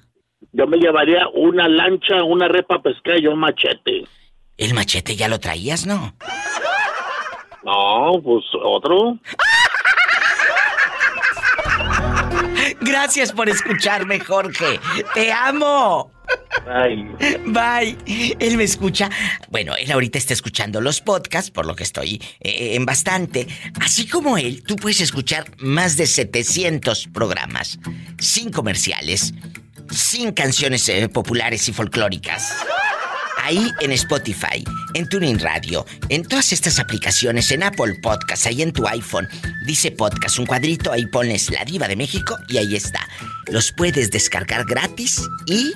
Yo me llevaría una lancha, una repa pescar y un machete. El machete ya lo traías, ¿no? No, pues otro. Gracias por escucharme, Jorge. Te amo. Ay, Bye. Él me escucha. Bueno, él ahorita está escuchando los podcasts, por lo que estoy eh, en bastante. Así como él, tú puedes escuchar más de 700 programas, sin comerciales, sin canciones eh, populares y folclóricas. Ahí en Spotify, en Tuning Radio, en todas estas aplicaciones, en Apple Podcast, ahí en tu iPhone, dice podcast, un cuadrito, ahí pones La Diva de México y ahí está. Los puedes descargar gratis y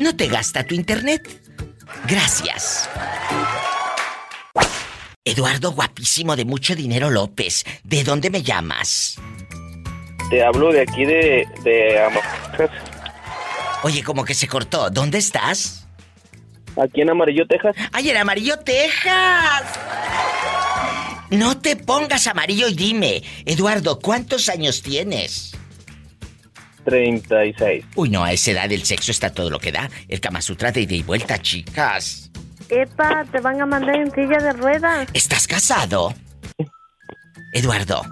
no te gasta tu internet. Gracias. Eduardo guapísimo de mucho dinero López, ¿de dónde me llamas? Te hablo de aquí de, de Oye, como que se cortó, ¿dónde estás? Aquí en Amarillo, Texas. ¡Ay, en Amarillo, Texas! No te pongas amarillo y dime, Eduardo, ¿cuántos años tienes? 36. Uy, no, a esa edad el sexo está todo lo que da. El Kama Sutra de ida y vuelta, chicas. Epa, te van a mandar en silla de ruedas. ¿Estás casado? Eduardo.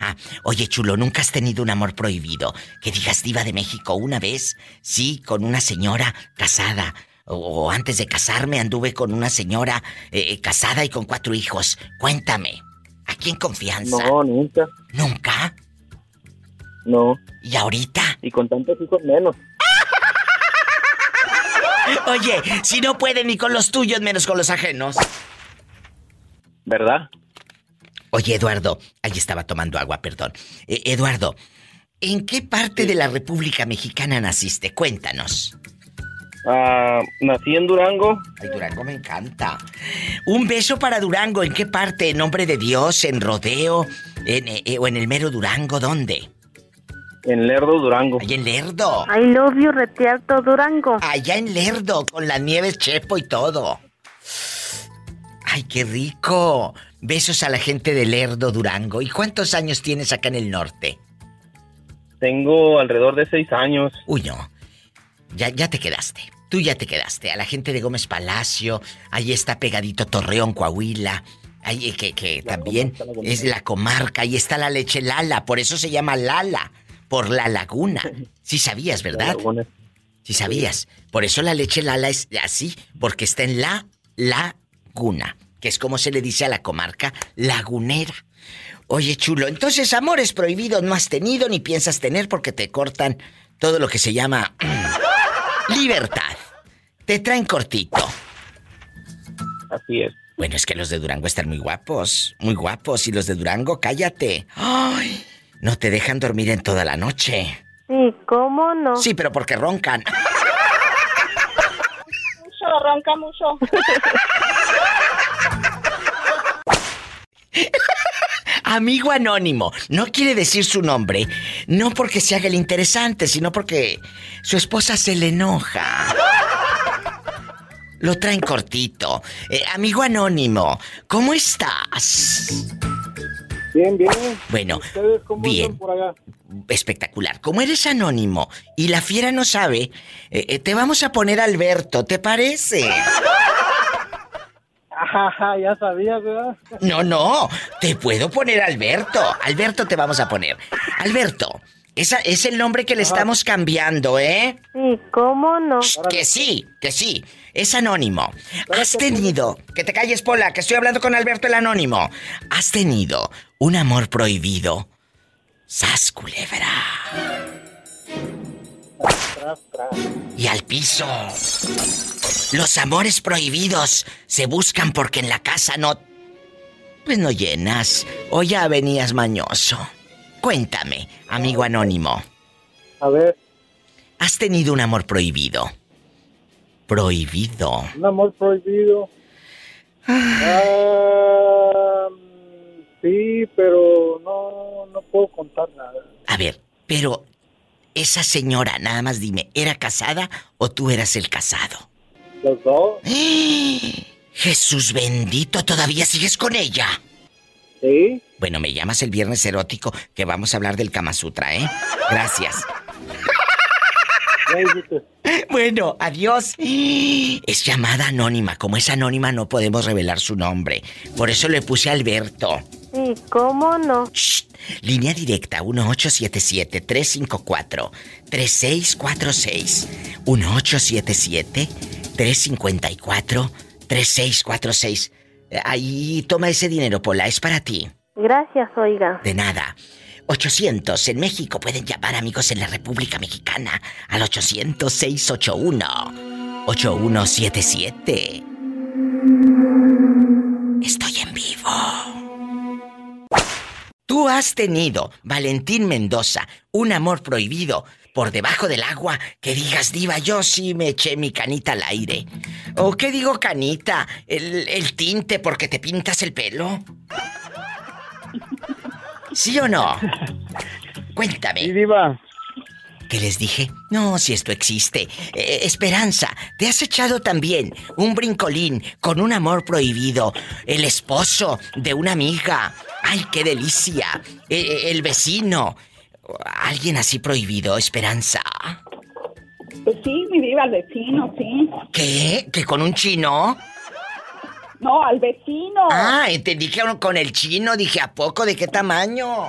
Ah, oye, chulo, ¿nunca has tenido un amor prohibido? Que digas diva de México una vez, sí, con una señora casada. O, o antes de casarme anduve con una señora eh, casada y con cuatro hijos. Cuéntame. Aquí en confianza. No, nunca. ¿Nunca? No. ¿Y ahorita? Y con tantos hijos menos. Oye, si no puede ni con los tuyos, menos con los ajenos. ¿Verdad? Oye, Eduardo, ahí estaba tomando agua, perdón. Eh, Eduardo, ¿en qué parte de la República Mexicana naciste? Cuéntanos. Ah, nací en Durango. Ay, Durango me encanta. Un beso para Durango. ¿En qué parte? ¿En nombre de Dios? ¿En Rodeo? En, eh, eh, ¿O en el mero Durango? ¿Dónde? En Lerdo, Durango. Allá en Lerdo. I love you, Retiarto Durango. Allá en Lerdo, con las nieves Chepo y todo. Ay, qué rico. Besos a la gente de Lerdo, Durango. ¿Y cuántos años tienes acá en el norte? Tengo alrededor de seis años. Uy, no. Ya, ya te quedaste. Tú ya te quedaste. A la gente de Gómez Palacio. Ahí está pegadito Torreón, Coahuila. Ahí que, que también es la comarca. Ahí está la leche Lala. Por eso se llama Lala. Por la laguna. Sí sabías, ¿verdad? Sí sabías. Por eso la leche Lala es así. Porque está en la laguna. Que es como se le dice a la comarca lagunera. Oye, chulo, entonces amores prohibidos no has tenido ni piensas tener porque te cortan todo lo que se llama libertad. Te traen cortito. Así es. Bueno, es que los de Durango están muy guapos, muy guapos. Y los de Durango, cállate. Ay, no te dejan dormir en toda la noche. Sí, ¿cómo no? Sí, pero porque roncan. Mucho, ronca mucho. Amigo anónimo, no quiere decir su nombre, no porque se haga el interesante, sino porque su esposa se le enoja. Lo traen cortito. Eh, amigo anónimo, ¿cómo estás? Bien, bien. Bueno, ¿Ustedes cómo bien. están por allá? Espectacular. Como eres anónimo y la fiera no sabe, eh, eh, te vamos a poner Alberto, ¿te parece? Ajá, ya sabías, ¿verdad? No, no, te puedo poner Alberto. Alberto te vamos a poner. Alberto, esa es el nombre que le estamos cambiando, ¿eh? Sí, ¿cómo no? Que sí, que sí. Es anónimo. Has tenido. Que te calles, Pola, que estoy hablando con Alberto el anónimo. Has tenido un amor prohibido. Sas culebra. Y al piso. Los amores prohibidos se buscan porque en la casa no. Pues no llenas. O ya venías mañoso. Cuéntame, amigo anónimo. A ver, ¿Has tenido un amor prohibido? Prohibido. un amor prohibido. Ah, sí, pero no, no puedo contar nada. A ver, pero esa señora, nada más dime, ¿era casada o tú eras el casado? Los dos, Jesús bendito, ¿todavía sigues con ella? sí. Bueno, me llamas el viernes erótico que vamos a hablar del Kama Sutra, ¿eh? Gracias. Bueno, adiós. Es llamada anónima. Como es anónima no podemos revelar su nombre. Por eso le puse Alberto. Sí, ¿cómo no? Línea directa 1877-354-3646. 1877-354-3646. Eh, Ahí toma ese dinero, Pola, es para ti. Gracias, oiga. De nada. 800 en México pueden llamar amigos en la República Mexicana al 800-681-8177. Estoy en vivo. Tú has tenido, Valentín Mendoza, un amor prohibido por debajo del agua que digas, diva, yo sí me eché mi canita al aire. ¿O qué digo canita? ¿El, el tinte porque te pintas el pelo? ¿Sí o no? Cuéntame. Sí, diva. ¿Qué les dije? No, si esto existe. Eh, Esperanza, ¿te has echado también un brincolín con un amor prohibido? El esposo de una amiga. ¡Ay, qué delicia! Eh, eh, el vecino. Alguien así prohibido, Esperanza. Pues sí, mi diva, al vecino, sí. ¿Qué? ¿Que con un chino? No, al vecino. Ah, entendí que con el chino. Dije, ¿a poco? ¿De qué tamaño?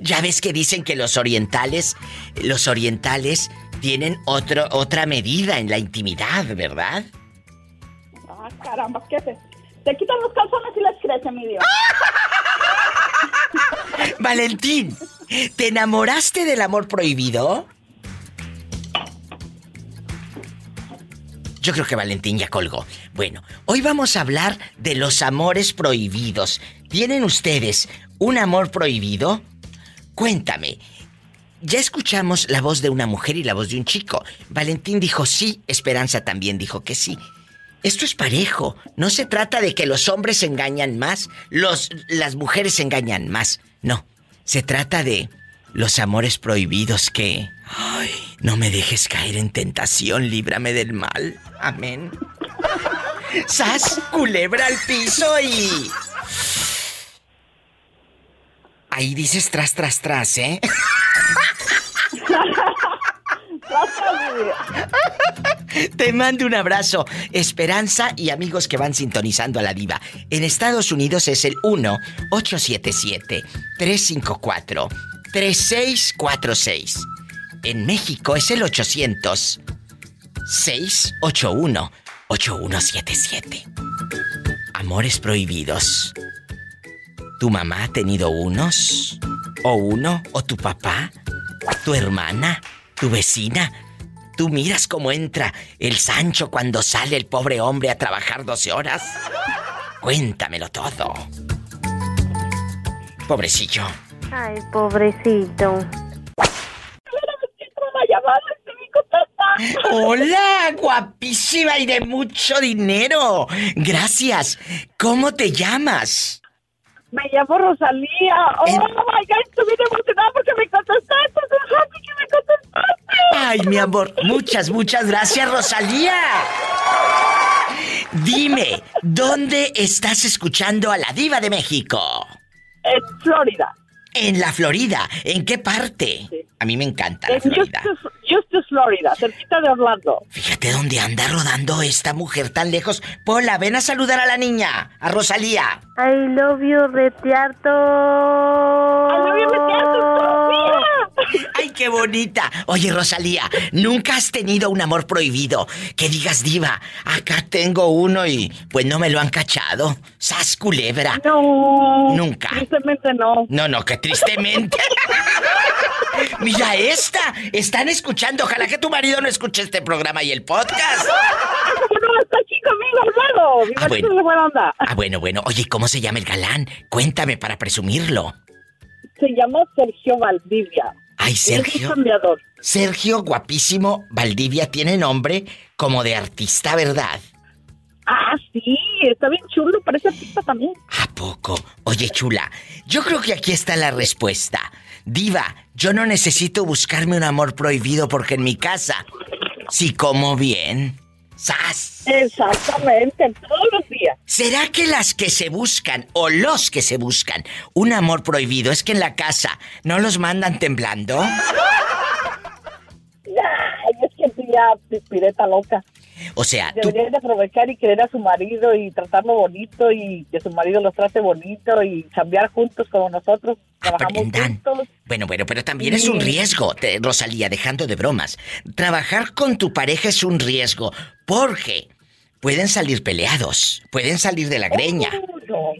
Ya ves que dicen que los orientales, los orientales tienen otro, otra medida en la intimidad, ¿verdad? Ah, caramba, ¿qué haces? Te quitan los calzones y les crece, mi diva. Valentín, ¿te enamoraste del amor prohibido? Yo creo que Valentín ya colgó. Bueno, hoy vamos a hablar de los amores prohibidos. ¿Tienen ustedes un amor prohibido? Cuéntame, ya escuchamos la voz de una mujer y la voz de un chico. Valentín dijo sí, Esperanza también dijo que sí. Esto es parejo. No se trata de que los hombres engañan más, los, las mujeres engañan más. No. Se trata de los amores prohibidos que... Ay, no me dejes caer en tentación, líbrame del mal. Amén. ¡Sas! Culebra al piso y... Ahí dices tras, tras, tras, ¿eh? Te mando un abrazo, Esperanza y amigos que van sintonizando a la diva. En Estados Unidos es el 1-877-354-3646. En México es el 800 681 8177. Amores prohibidos. ¿Tu mamá ha tenido unos? ¿O uno? ¿O tu papá? ¿Tu hermana? ¿Tu vecina? ¿Tú miras cómo entra el Sancho cuando sale el pobre hombre a trabajar 12 horas? Cuéntamelo todo. Pobrecillo. Ay, pobrecito. Hola, guapísima y de mucho dinero. Gracias. ¿Cómo te llamas? Me llamo Rosalía. Oh, my God, estoy bien emocionada porque me contestaste. Estoy happy que me contestaste. Ay, mi amor, muchas, muchas gracias, Rosalía. Dime, ¿dónde estás escuchando a la diva de México? En Florida. En la Florida. ¿En qué parte? A mí me encanta la En Florida. Justus, Justus, Florida, cerquita de Orlando. Fíjate dónde anda rodando esta mujer tan lejos. Pola, ven a saludar a la niña, a Rosalía. I love you, retiarto. I love you, retiarto, ¡Ay, qué bonita! Oye, Rosalía, ¿nunca has tenido un amor prohibido? Que digas, diva, acá tengo uno y pues no me lo han cachado. ¡Sas culebra! No. Nunca. Tristemente no. No, no, que tristemente. Mira esta, están escuchando. Ojalá que tu marido no escuche este programa y el podcast. No, está aquí conmigo. Mi Ah, bueno. es buena onda. Ah, bueno, bueno. Oye, ¿cómo se llama el galán? Cuéntame para presumirlo. Se llama Sergio Valdivia. Ay, Sergio. cambiador. Sergio, guapísimo, Valdivia tiene nombre como de artista, ¿verdad? Ah, sí, está bien chulo, parece artista también. ¿A poco? Oye, chula, yo creo que aquí está la respuesta. Diva, yo no necesito buscarme un amor prohibido porque en mi casa, si como bien, Exactamente, todos los días. ¿Será que las que se buscan o los que se buscan un amor prohibido es que en la casa no los mandan temblando? Ay, es que tú ya, pireta loca. O sea, tú Deberías de aprovechar y querer a su marido y tratarlo bonito y que su marido los trate bonito y cambiar juntos como nosotros. Trabajamos juntos. Bueno, bueno, pero también es un riesgo, te- Rosalía, dejando de bromas. Trabajar con tu pareja es un riesgo, porque pueden salir peleados, pueden salir de la greña. No,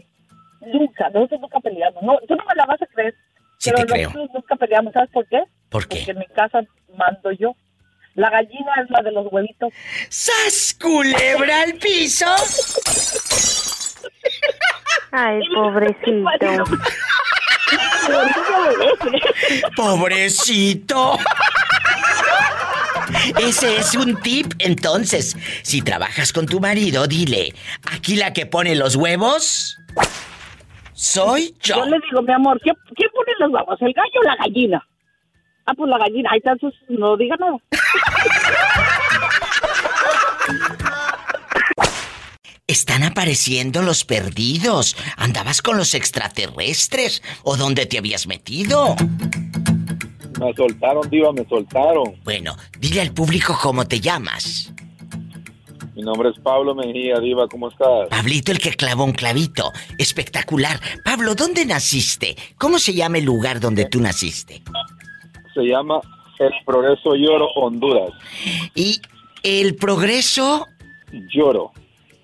nunca, nosotros nunca peleamos. No, tú no me la vas a creer. Sí pero te creo. nosotros nunca peleamos. ¿Sabes por qué? ¿Por qué? Porque en mi casa mando yo. La gallina es la de los huevitos. ¡Sas, culebra al piso! Ay, pobrecito. ¡Pobrecito! Ese es un tip, entonces. Si trabajas con tu marido, dile, aquí la que pone los huevos soy yo. Yo le digo, mi amor, ¿quién, quién pone los huevos? ¿El gallo o la gallina? Ah, pues la gallina. Ahí está, entonces no diga nada. Están apareciendo los perdidos. ¿Andabas con los extraterrestres? ¿O dónde te habías metido? Me soltaron, diva, me soltaron. Bueno, dile al público cómo te llamas. Mi nombre es Pablo Mejía, diva, ¿cómo estás? Pablito el que clavó un clavito. Espectacular. Pablo, ¿dónde naciste? ¿Cómo se llama el lugar donde tú naciste? Se llama El Progreso Lloro, Honduras. Y el progreso Lloro,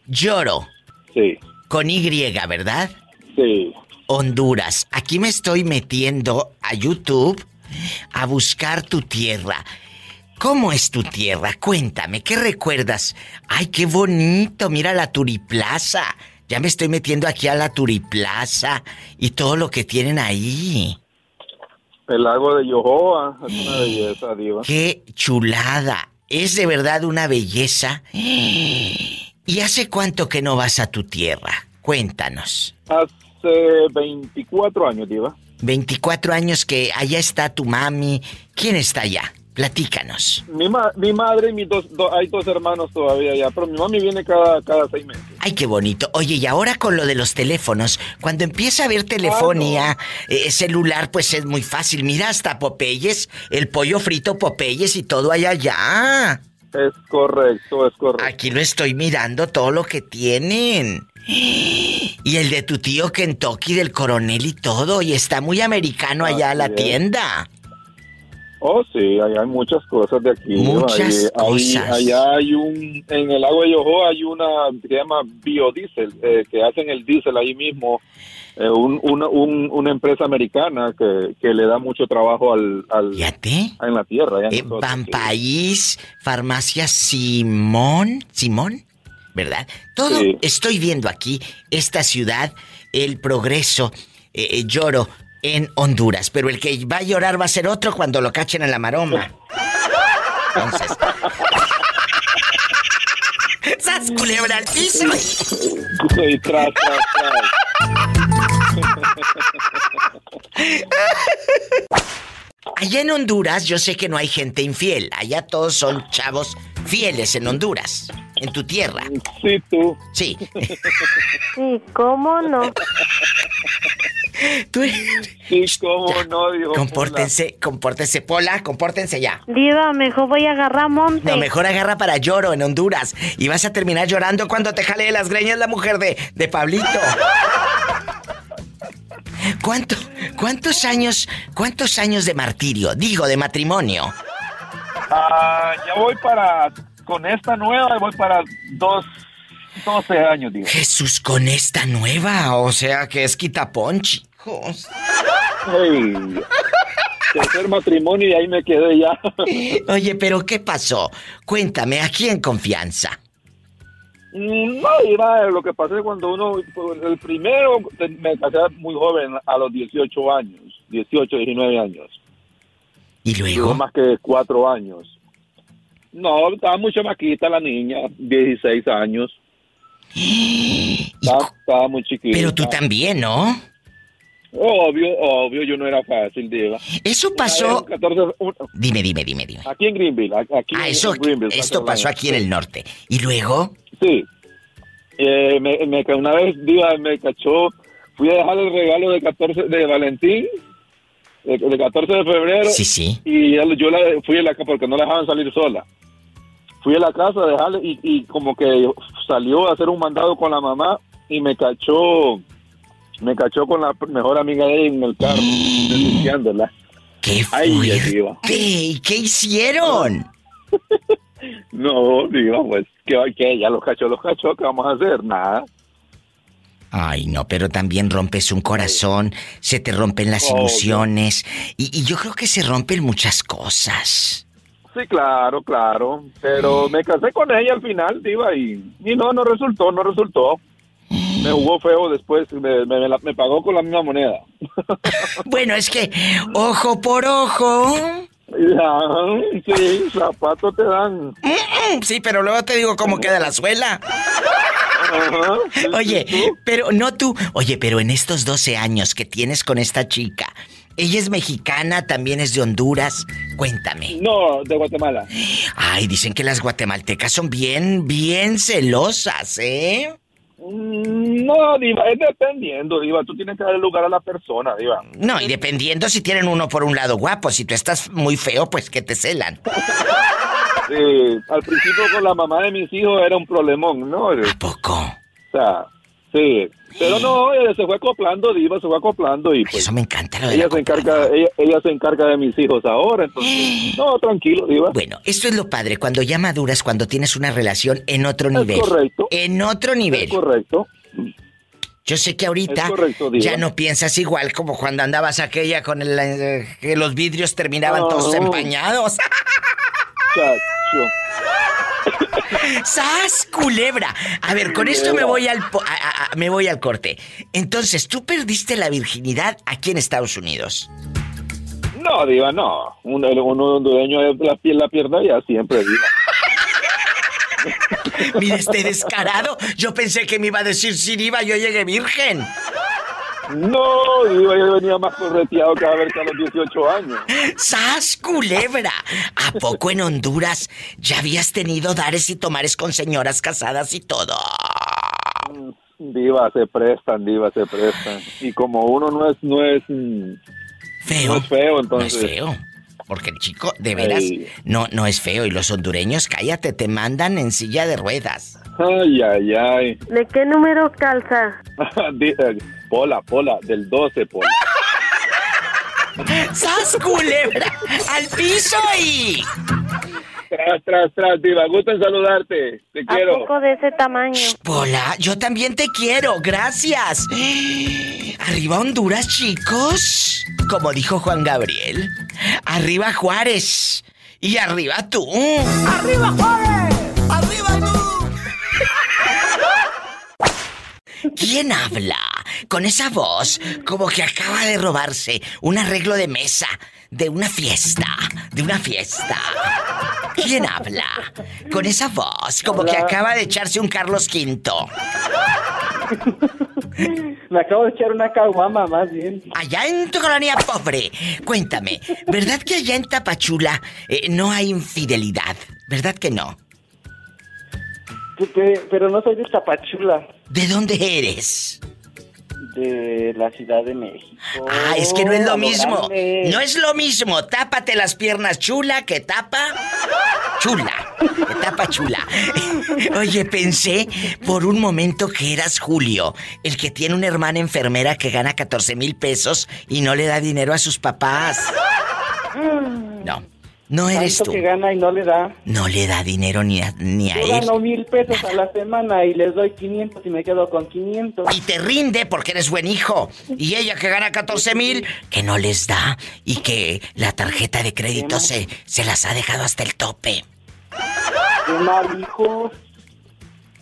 lloro. sí, Con Y, ¿verdad? sí. Honduras. Aquí me estoy metiendo a YouTube a buscar tu tierra. ¿Cómo es tu tierra? Cuéntame, ¿qué recuerdas? ¡Ay, qué bonito! Mira la Turiplaza. Ya me estoy metiendo aquí a la Turiplaza y todo lo que tienen ahí. El lago de Yohoa es una belleza, diva. ¡Qué chulada! Es de verdad una belleza. ¿Y hace cuánto que no vas a tu tierra? Cuéntanos. Hace 24 años, diva. 24 años que allá está tu mami. ¿Quién está allá? Platícanos. Mi, ma- mi madre y mis dos, do- hay dos hermanos todavía allá, pero mi mami viene cada, cada seis meses. Ay, qué bonito. Oye, y ahora con lo de los teléfonos, cuando empieza a haber telefonía, eh, celular, pues es muy fácil. Mira, hasta Popeyes, el pollo frito Popeyes y todo allá allá. Es correcto, es correcto. Aquí lo estoy mirando, todo lo que tienen. Y el de tu tío Kentucky del coronel y todo, y está muy americano allá la Así es. tienda. Oh, sí, allá hay muchas cosas de aquí. Muchas cosas. allá hay un, en el agua de Yohoa hay una que se llama biodiesel, eh, que hacen el diésel ahí mismo. eh, un- una, un- una empresa americana que, que le da mucho trabajo al, al en la tierra. allá Eh, nosotros, Van sí. País, Farmacia Simón, Simón, ¿verdad? Todo Sí. estoy viendo aquí, esta ciudad, el progreso, eh, eh, lloro en Honduras, pero el que va a llorar va a ser otro cuando lo cachen en la maroma. Entonces. ¡Sas culebra al piso! Y tras, tras, tras. Allá en Honduras yo sé que no hay gente infiel. Allá todos son chavos fieles en Honduras. En tu tierra. Sí, tú. Sí. Sí, ¿cómo no? Tú... Sí, cómo no, dijo. Compórtense, compórtense, Pola, compórtense ya. Diva, mejor voy a agarrar monte. No, mejor agarra para lloro en Honduras. Y vas a terminar llorando cuando te jale de las greñas la mujer de, de Pablito. ¿Cuánto, ¿Cuántos años, cuántos años de martirio? Digo, de matrimonio. Ah, ya voy para, con esta nueva, voy para dos, 12 años, digo. Jesús, con esta nueva, o sea que es quitaponchi. Hijos. Hey, tercer matrimonio y ahí me quedé ya. Oye, pero ¿qué pasó? Cuéntame, aquí en confianza. Mm, No, iba, lo que pasa es cuando uno, pues, el primero, me casé muy joven, a los 18 años, 18, 19 años. ¿Y luego? más que cuatro años. No, estaba mucho maquita la niña, 16 años. Estaba, estaba muy chiquita. Pero tú también, ¿no? Obvio, obvio, yo no era fácil, diva. Eso pasó... Un 14, un- Dime, dime, dime, dime. aquí en Greenville, aquí Ah, en- eso, en Greenville. esto pasó aquí en el norte. ¿Y luego? Sí. Eh, me, me- una vez, diva, me cachó, fui a dejar el regalo de 14 de Valentín, de, de 14 de febrero. Sí, sí. Y yo la, fui a la casa porque no la dejaban salir sola. Fui a la casa a dejarle y, y como que salió a hacer un mandado con la mamá y me cachó, me cachó con la mejor amiga de ella en el carro, limpiándola. ¡Qué Ay, diva. ¿Qué? ¿Y qué hicieron? No, diva, pues, que, que ya los cachó, los cachó, ¿qué vamos a hacer? Nada. Ay, no, pero también rompes un corazón, se te rompen las ilusiones y, y yo creo que se rompen muchas cosas. Sí, claro, claro. Pero me casé con ella al final, diva, y, y no, no resultó, no resultó. Me jugó feo después, me, pagó con la misma moneda. Bueno, es que ojo por ojo. Ya, sí, zapatos te dan. Mm, Sí, pero luego te digo cómo queda la suela. Oye, pero no tú. Oye, pero en estos 12 años que tienes con esta chica, ella es mexicana, también es de Honduras. Cuéntame. No, de Guatemala. Ay, dicen que las guatemaltecas son bien, bien celosas, ¿eh? Mm, No, Diva, es dependiendo, Diva. Tú tienes que darle lugar a la persona, Diva. No, y dependiendo si tienen uno por un lado guapo, si tú estás muy feo, pues que te celan. Sí, al principio con la mamá de mis hijos era un problemón, ¿no? ¿A poco? O sea, sí. Pero no, ella se fue acoplando, Diva, se fue acoplando y pues... Eso me encanta lo de ella la se encarga, ella, ella se encarga de mis hijos ahora, entonces... No, tranquilo, Diva. Bueno, esto es lo padre, cuando ya maduras, cuando tienes una relación en otro nivel. correcto. En otro nivel. Es correcto. Yo sé que ahorita Es correcto, ya no piensas igual como cuando andabas aquella con el, eh, que los vidrios terminaban No. todos empañados. Chacho. ¡Sas, culebra! A ver, con esto me voy al po- a- a- me voy al corte. Entonces, tú perdiste la virginidad aquí en Estados Unidos. No, Diva, no. Un, un hondureño la, piel la pierna ya siempre, Diva. Mire este descarado. Yo pensé que me iba a decir sí, Diva, yo llegué virgen. No, Diva, yo venía más correteado que a ver que a los 18 años. ¡Sas, culebra! ¿A poco en Honduras ya habías tenido dares y tomares con señoras casadas y todo? Diva, se prestan, Diva, se prestan. Y como uno no es, no es... mm, Feo. No es feo, entonces... No es feo. Porque el chico, de veras, Ay. no, no es feo. Y los hondureños, cállate, te mandan en silla de ruedas. Ay, ay, ay. ¿De qué número calza? Pola, Pola, del 12, Pola. ¡Sas, culebra! ¡Al piso y... Tras, tras, tras, Diva, gusto en saludarte. Te ¿A quiero. poco de ese tamaño? Pola, yo también te quiero, gracias. Arriba Honduras, chicos. Como dijo Juan Gabriel. Arriba Juárez. Y arriba tú. ¡Arriba Juárez! ¡Arriba tú! ¿Quién habla? Con esa voz, como que acaba de robarse un arreglo de mesa de una fiesta, de una fiesta. ¿Quién habla? Con esa voz, como que Hola. acaba de echarse un Carlos V. Me acabo de echar una caguama, más bien. Allá en tu colonia pobre, cuéntame, ¿verdad que allá en Tapachula eh, no hay infidelidad? ¿Verdad que no? Pe- Pero no soy de Tapachula, ¿De dónde eres? de la Ciudad de México. Ah, es que no es lo mismo. grande. No es lo mismo. Tápate las piernas chula que tapa. Chula. Que tapa chula. Oye, pensé por un momento que eras Julio, el que tiene una hermana enfermera que gana 14 mil pesos y no le da dinero a sus papás. No, no eres tú. que gana y no le da. No le da dinero ni a, ni a Yo él. gano mil pesos a la semana y les doy 500 y me quedo con 500. Y te rinde porque eres buen hijo. Y ella que gana 14 mil, que no les da. Y que la tarjeta de crédito se, se las ha dejado hasta el tope. Qué mal, hijo.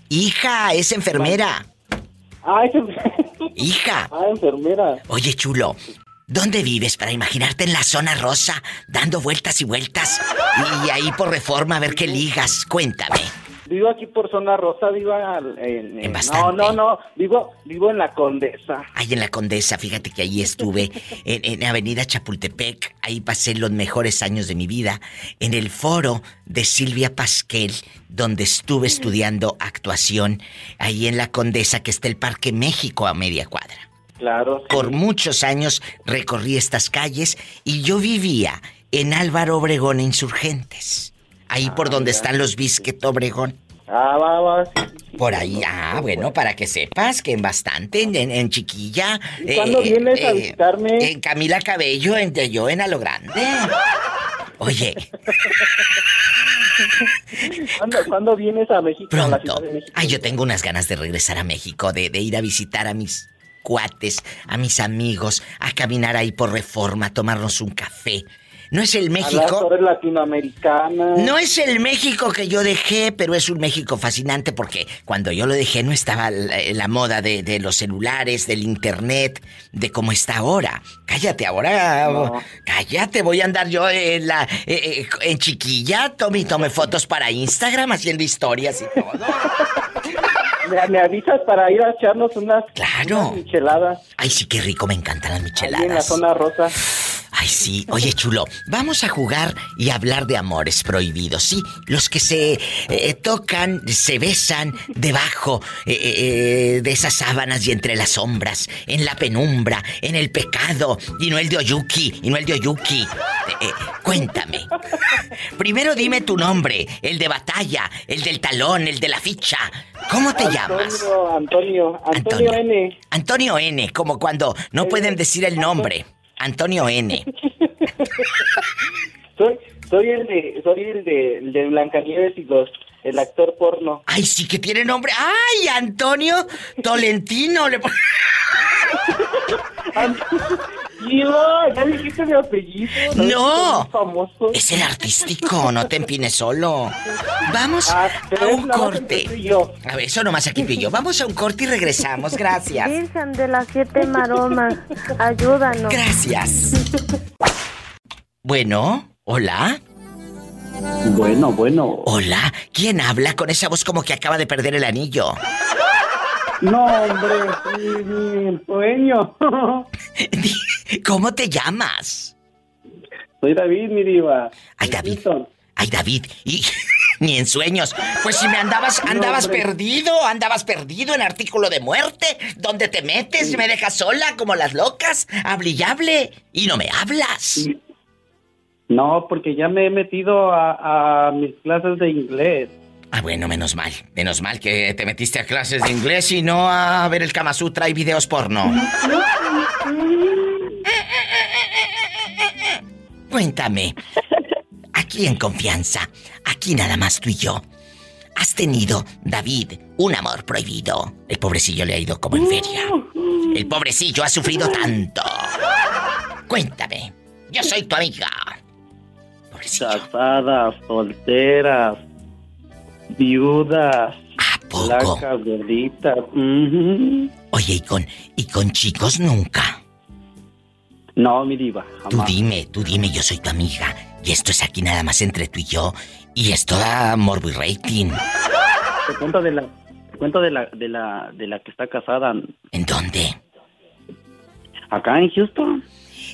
Hija, es enfermera. Ah, es Hija. Ah, enfermera. Oye, chulo, ¿dónde vives para imaginarte en la zona rosa, dando vueltas y vueltas? Y ahí por reforma a ver qué ligas. Cuéntame. Vivo aquí por zona rosa, vivo en... En no, no, no, vivo, vivo en la Condesa. Ahí en la Condesa, fíjate que ahí estuve, en, en Avenida Chapultepec, ahí pasé los mejores años de mi vida, en el foro de Silvia Pasquel, donde estuve estudiando actuación, ahí en la Condesa, que está el Parque México a media cuadra. Claro. Por muchos años recorrí estas calles y yo vivía en Álvaro Obregón Insurgentes, ahí por donde están los Biscuit Obregón. Ah, va, va, sí, sí, sí. Por ahí, ah, bueno, para que sepas que en bastante, en, en- Chiquilla. ¿Y cuándo vienes a visitarme? En Camila Cabello, en de yo en A lo Grande. Oye, ¿Cuándo, cuándo vienes a México? a la pronto. de México? Ay, yo tengo unas ganas de regresar a México, de, de ir a visitar a mis cuates, a mis amigos, a caminar ahí por reforma, a tomarnos un café. No es el México. torres latinoamericanas. No es el México que yo dejé, pero es un México fascinante porque cuando yo lo dejé no estaba la, la moda de, de los celulares, del internet, de cómo está ahora. Cállate, ahora. No. Cállate, voy a andar yo en la eh, eh, en chiquilla, tome y tome fotos para Instagram haciendo historias y todo. Me, me avisas para ir a echarnos unas, Claro. unas micheladas Ay, sí, qué rico, me encantan las ahí en la micheladas. zona rosa. Ay, sí. Oye, chulo, vamos a jugar y hablar de amores prohibidos, ¿sí? Los que se eh, tocan, se besan debajo eh, eh, de esas sábanas y entre las sombras, en la penumbra, en el pecado, y no el de Oyuki, y no el de Oyuki. Cuéntame. Primero dime tu nombre, el de batalla, el del talón, el de la ficha. ¿Cómo te llamas? Antonio, Antonio, Antonio N. Antonio N, como cuando no pueden decir el nombre. Antonio N. Soy, soy el de, soy el de, el de Blancanieves y los, el actor porno. Ay, sí que tiene nombre. ¡Ay, Antonio Tolentino! Le... Diva, ya dijiste mi apellido. ¡No! Es famoso. Es el artístico, no te empines solo. Vamos Ah, a un corte. A ver, eso nomás aquí yo. Vamos a un corte y regresamos. Gracias. Virgen de las siete maromas, ayúdanos. Gracias. Bueno, hola. Bueno, bueno. Hola, ¿quién habla con esa voz como que acaba de perder el anillo? No, hombre, mi, mi sueño. ¿Cómo te llamas? Soy David, mi diva. Ay, David. Ay, David. Y ni en sueños. Pues si me andabas, andabas perdido, andabas perdido en artículo de muerte. ¿Dónde te metes? ¿Me dejas sola como las locas? Hable y no me hablas. No, porque ya me he metido a, a mis clases de inglés. Ah, bueno, menos mal. Menos mal que te metiste a clases de inglés y no a ver el Kama Sutra y videos porno. Cuéntame. Aquí en confianza, aquí nada más tú y yo. ¿Has tenido, David, un amor prohibido? El pobrecillo le ha ido como en feria. El pobrecillo ha sufrido tanto. Cuéntame. Yo soy tu amiga. Casadas, solteras, viudas, blancas, gorditas. ujú. Oye, ¿y con, ¿y con chicos nunca? No, mi diva, Tú dime, tú dime, yo soy tu amiga. Y esto es aquí nada más entre tú y yo. Y esto da morbo y rating. Te cuento de la, te cuento de la, de la, de la que está casada. ¿En dónde? Acá en Houston.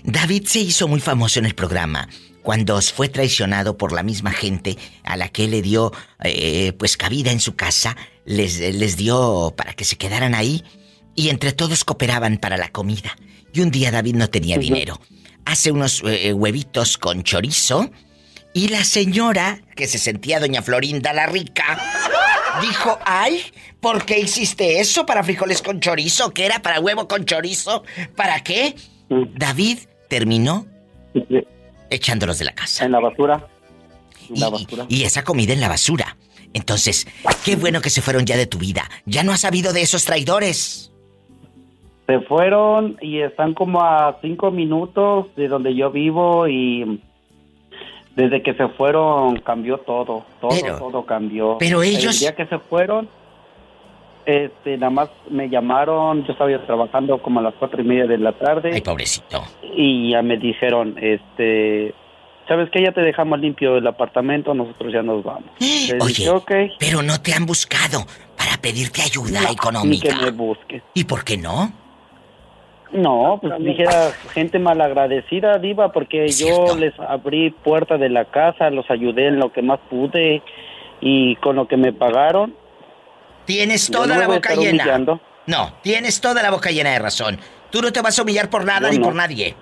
David se hizo muy famoso en el programa cuando fue traicionado por la misma gente a la que le dio eh, pues cabida en su casa, les, les dio para que se quedaran ahí y entre todos cooperaban para la comida. Y un día David no tenía dinero. Hace unos eh, huevitos con chorizo y la señora, que se sentía doña Florinda la rica, dijo, ay, ¿por qué hiciste eso para frijoles con chorizo? ¿Qué era para huevo con chorizo? ¿Para qué? David terminó echándolos de la casa. En la basura. En la Y- esa comida en la basura. Entonces, qué bueno que se fueron ya de tu vida. Ya no has sabido de esos traidores. Se fueron y están como a cinco minutos de donde yo vivo y desde que se fueron cambió todo, todo, Pero- todo cambió. pero ellos- El día que se fueron, este, nada más me llamaron, yo estaba trabajando como a las cuatro y media de la tarde. Ay, pobrecito. Y ya me dijeron, este, ¿sabes qué? Ya te dejamos limpio el apartamento, nosotros ya nos vamos. Oye, dije, pero no te han buscado para pedirte ayuda No, económica. ni que me busques. ¿Y por qué no? No, pues dijera gente malagradecida, Diva, porque yo les abrí puerta de la casa, los ayudé en lo que más pude y con lo que me pagaron. Tienes toda no la boca llena. humillando. No, tienes toda la boca llena de razón. Tú no te vas a humillar por nada Yo ni no. por nadie.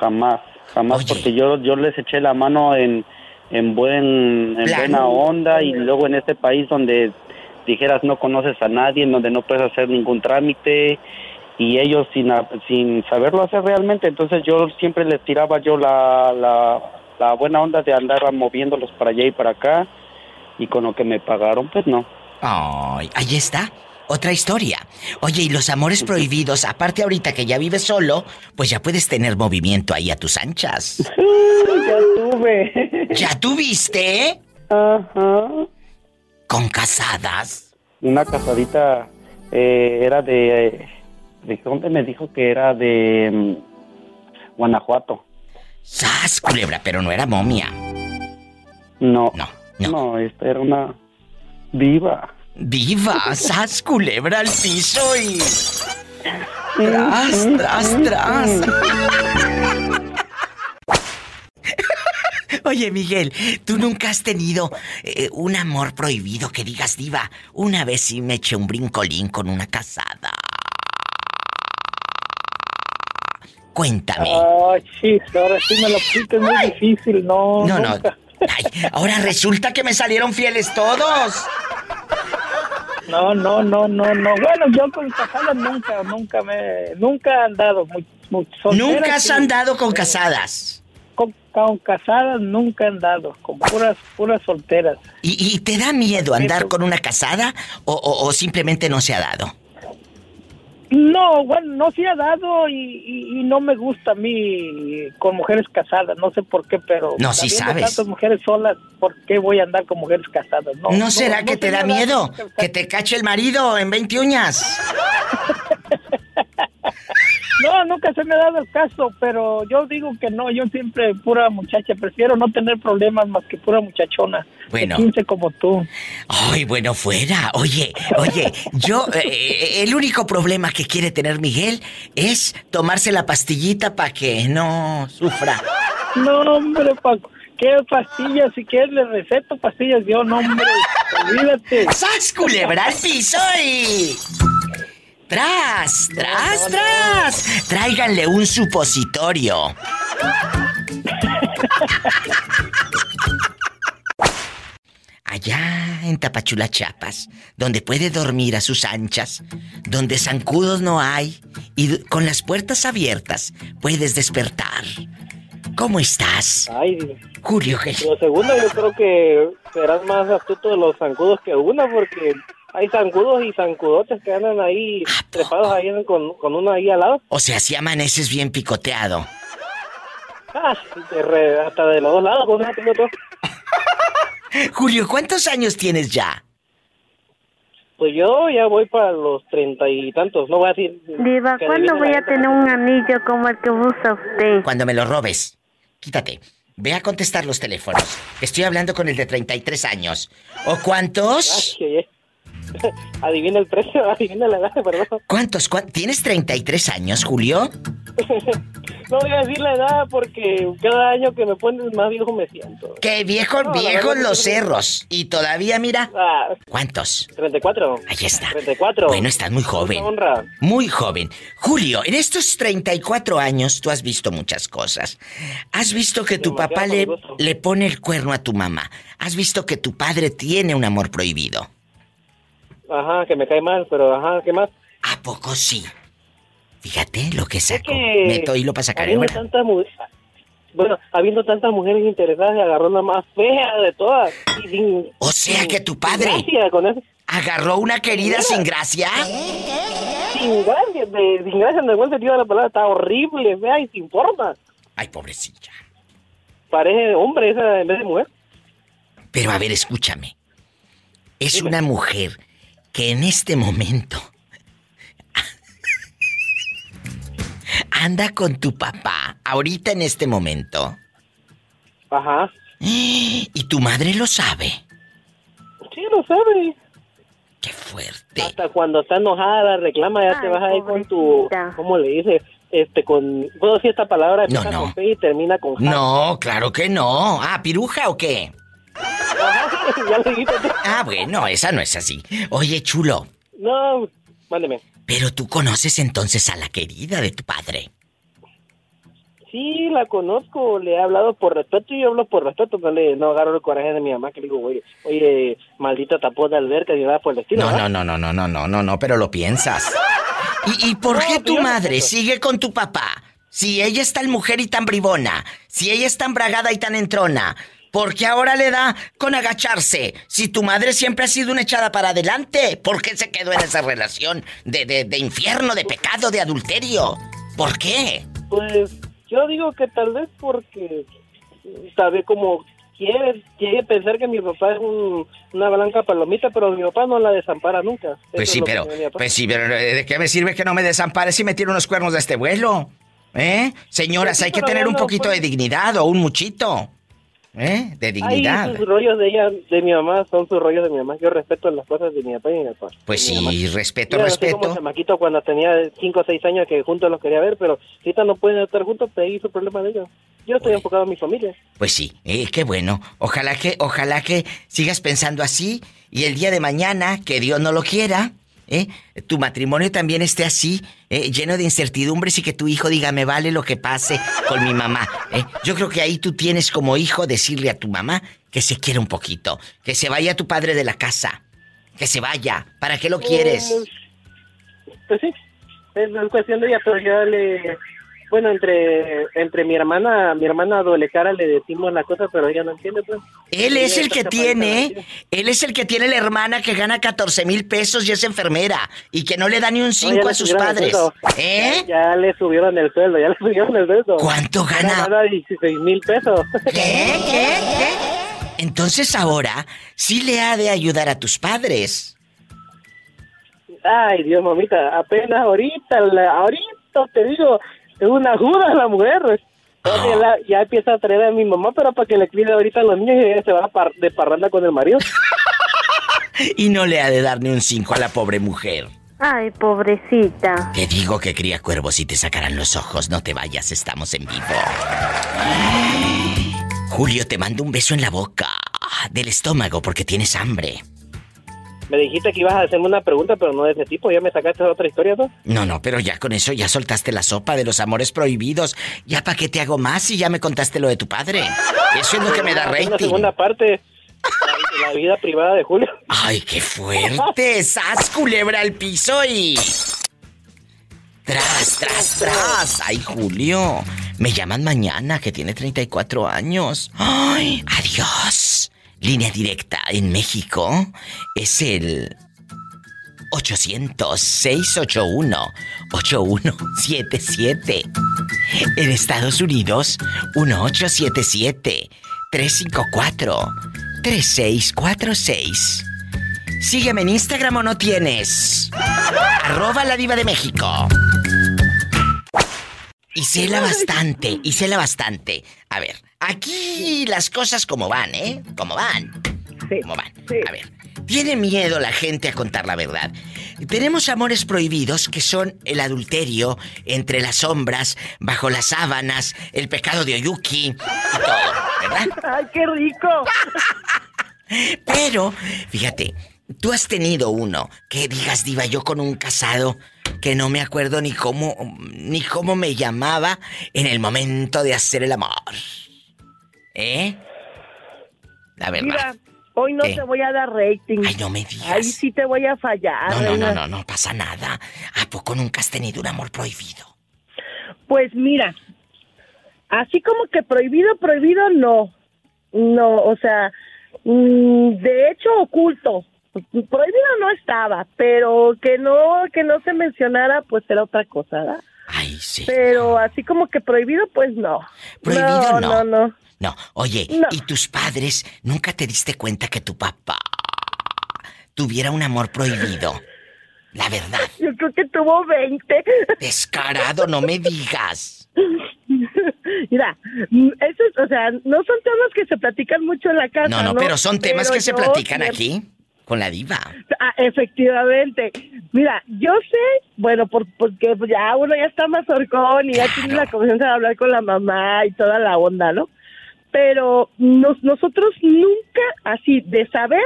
Jamás, jamás, porque yo yo les eché la mano en, en buen en Plan. buena onda y luego en este país donde dijeras no conoces a nadie, en donde no puedes hacer ningún trámite y ellos sin sin saberlo hacer realmente, entonces yo siempre les tiraba yo la, la, la buena onda de andar moviéndolos para allá y para acá y con lo que me pagaron pues no. Ay, ahí está. Otra historia. Oye, y los amores prohibidos, aparte ahorita que ya vives solo, pues ya puedes tener movimiento ahí a tus anchas. ya tuve. ¿Ya tuviste? Ajá. ¿Con casadas? Una casadita eh, era de, de... ¿Dónde me dijo que era de mm, Guanajuato? ¡Sas, culebra! Pero no era momia. No. No, no. esta era una viva. ¡Viva! ¡Sas, culebra al piso y... ¡Tras, tras, tras! Oye, Miguel, ¿tú nunca has tenido eh, un amor prohibido que digas, diva? Una vez sí me eché un brincolín con una casada. Cuéntame. Ay, ahora sí me lo pusiste muy difícil, no. No, no. Ay, ahora resulta que me salieron fieles todos. No, no, no, no, no. Bueno, yo con casadas nunca, nunca me, nunca he andado muy, muy Nunca has andado con casadas. Con, con casadas nunca he andado, con puras, puras solteras. ¿Y, y te da miedo andar con una casada o, o- o simplemente no se ha dado? No, bueno, no se ha dado y, y- y no me gusta a mí con mujeres casadas, no sé por qué, pero... No, sí sabes. tantas mujeres solas, ¿por qué voy a andar con mujeres casadas? No, ¿No, será que no te da miedo? Que te cache el marido en 20 uñas. No, nunca se me ha dado el caso, pero yo digo que no, yo siempre pura muchacha, prefiero no tener problemas más que pura muchachona. Bueno. De 15 como tú. Ay, bueno, fuera. Oye, oye, yo, eh, el único problema que quiere tener Miguel es tomarse la pastillita para que no sufra. No, hombre, Paco. ¿Qué pastillas? Si quieres le receto pastillas yo, no, hombre. Olvídate. ¡Sas, culebra al piso y... ¡Tras! ¡Tras, tras! Tráiganle un supositorio. Allá en Tapachula, Chiapas, donde puede dormir a sus anchas, donde zancudos no hay y con las puertas abiertas puedes despertar. ¿Cómo estás? Ay, Julio, lo segundo yo creo que serás más astuto de los zancudos que uno porque hay zancudos y zancudotes que andan ahí trepados ahí en- con, con uno ahí al lado. O sea, si amaneces bien picoteado. Ah, de re- hasta de los dos lados, con una tengo todo. Julio, ¿cuántos años tienes ya? Pues yo ya voy para los treinta y tantos, no voy a decir... Diva, ¿cuándo voy a tener un anillo como el que usa usted? Cuando me lo robes. Quítate. Ve a contestar los teléfonos. Estoy hablando con el de 33 años. ¿O cuántos? Ay. Adivina el precio, adivina la edad, perdón. ¿Cuántos? cuán- ¿Tienes 33 años, Julio? No voy a decir la edad porque cada año que me pones más viejo me siento. No, la viejos los cerros. Y todavía, mira. Ah, ¿Cuántos? 34. Ahí está. 34. Bueno, estás muy joven. Una honra. Muy joven. Julio, en estos 34 años tú has visto muchas cosas. Has visto que tu Demasiado papá le, le pone el cuerno a tu mamá. Has visto que tu padre tiene un amor prohibido. Ajá, que me cae mal, pero ajá, ¿qué más? ¿A poco sí? Fíjate lo que saco. que Meto hilo para sacar el mu- Bueno, habiendo tantas mujeres interesadas, agarró la más fea de todas. Y sin- O sea sin- que tu padre con eso. agarró una querida sin gracia. Sin gracia, de, sin gracia en el buen sentido de la palabra, está horrible, fea y sin forma. Ay, pobrecilla. Parece hombre esa en vez de mujer. Pero a ver, escúchame. Es una mujer que en este momento anda con tu papá, ahorita en este momento. Ajá. Y tu madre lo sabe. Sí, lo sabe. Qué fuerte. Hasta cuando está enojada, reclama, ya te vas a ir con tu... ¿Cómo le dice? Este, con... ¿Puedo decir esta palabra? No, Empieza no. con y termina con J. No, claro que no. Ah, piruja o qué? ya. Ah, bueno, esa no es así. Oye, chulo, No, mándeme. pero tú conoces entonces a la querida de tu padre. Sí, la conozco, le he hablado por respeto y yo hablo por respeto, no, le, no agarro el coraje de mi mamá que le digo, oye, oye, maldita tapón de alberca y nada por el estilo. No, ¿verdad? no, no, no, no, no, no, no, pero lo piensas. ¿Y, y por qué tu madre sigue con tu papá? Si ella es tan mujer y tan bribona, si ella es tan bragada y tan entrona, ¿por qué ahora le da con agacharse? Si tu madre siempre ha sido una echada para adelante, ¿por qué se quedó en esa relación de, de, de infierno, de pecado, de adulterio? ¿Por qué? Pues yo digo que tal vez porque vez como quiere, quiere pensar que mi papá es un- una blanca palomita, pero mi papá no la desampara nunca. Pues Eso sí, pero, tiene pues sí, pero ¿de qué me sirve que no me desampare si me tiro unos cuernos de este vuelo? ¿Eh? Señoras, Pues sí, hay que tener un poquito pues. de dignidad o un muchito. ¿Eh? De Ay, dignidad. sus rollos de ella, de mi mamá, son sus rollos de mi mamá. Yo respeto las cosas de mi papá y mi papá. Pues mi mamá. sí, respeto, Yo así como respeto. chamaquito cuando tenía 5 o 6 años que juntos los quería ver, pero ahorita no pueden estar juntos, pues ahí es su problema de ellos. Yo estoy enfocado en mi familia. Pues sí, eh, qué bueno. Ojalá que, ojalá que sigas pensando así y el día de mañana, que Dios no lo quiera, ¿eh? tu matrimonio también esté así, eh, lleno de incertidumbres y que tu hijo diga, me vale lo que pase con mi mamá. ¿eh? Yo creo que ahí tú tienes como hijo decirle a tu mamá que se quiera un poquito, que se vaya tu padre de la casa, que se vaya. ¿Para qué lo quieres? Pues sí, es, es cuestión de ella, pero ya le... Bueno, entre entre mi hermana, mi hermana doble cara le decimos la cosa, pero ella no entiende, pues. Él es el que tiene, él es el que tiene la hermana que gana 14 mil pesos y es enfermera y que no le da ni un No, ya 5 le a sus padres. ¿Eh? Ya, ya le subieron el sueldo, ya le subieron el sueldo. ¿Cuánto gana? Gana 16 mil pesos. ¿Qué? ¿Qué? ¿Qué? Entonces ahora sí le ha de ayudar a tus padres. Ay, Dios, mamita, apenas ahorita, la- ahorita te digo, es una juda la mujer. pues. La- ya empieza a traer a mi mamá, pero para que le cuide ahorita a los niños y ella se va par- de parranda con el marido. Y no le ha de dar ni un cinco a la pobre mujer. Ay, pobrecita. Te digo que cría cuervos y te sacarán los ojos. No te vayas, estamos en vivo. Julio, te mando un beso en la boca. Del estómago porque tienes hambre. Me dijiste que ibas a hacerme una pregunta, pero no de ese tipo. Ya me sacaste otra historia, ¿no? No, no, pero ya con eso ya soltaste la sopa de los amores prohibidos. ¿Ya para qué te hago más si ya me contaste lo de tu padre? Eso es lo que me da Una rating. segunda parte. La, la vida privada de Julio. ¡Ay, qué fuerte! ¡Sas, culebra al piso y... ¡Tras, tras, tras! ¡Ay, Julio! Me llaman mañana, que tiene 34 años. ¡Ay, adiós! Línea directa en México es el 800-681-8177. En Estados Unidos, 1877-354-3646. Sígueme en Instagram o no tienes. Arroba la diva de México. Y cela bastante, y cela bastante. A ver, aquí las cosas como van, ¿eh? Como van. Como van. A ver, tiene miedo la gente a contar la verdad. Tenemos amores prohibidos que son el adulterio, entre las sombras, bajo las sábanas, el pecado de Oyuki y todo, ¿verdad? ¡Ay, qué rico! Pero, fíjate, tú has tenido uno que digas, diva, yo con un casado que no me acuerdo ni cómo, ni cómo me llamaba en el momento de hacer el amor. ¿Eh? La verdad. Mira, hoy no ¿Qué? te voy a dar rating. Ay, no me digas. Ahí sí te voy a fallar. No, no, no, no, no pasa nada. ¿A poco nunca has tenido un amor prohibido? Pues mira, así como que prohibido, prohibido, no. No, o sea, mm, de hecho oculto. Prohibido no estaba, pero que no, que no se mencionara, pues era otra cosa, ¿verdad? Ay, sí. Pero así como que prohibido, pues no. Prohibido no. no. no. No, oye, No. ¿y tus padres nunca te diste cuenta que tu papá tuviera un amor prohibido? La verdad. Yo creo que tuvo 20. Descarado, no me digas. Mira, mm, eso es, o sea, no son temas que se platican mucho en la casa. No, no, pero son temas Pero que se platican siempre- aquí con la diva. Ah, efectivamente. Mira, yo sé, bueno, por, porque ya uno ya está más horcón y ya tiene la confianza de hablar con la mamá y toda la onda, ¿no? Pero nos, nosotros nunca, así, de saber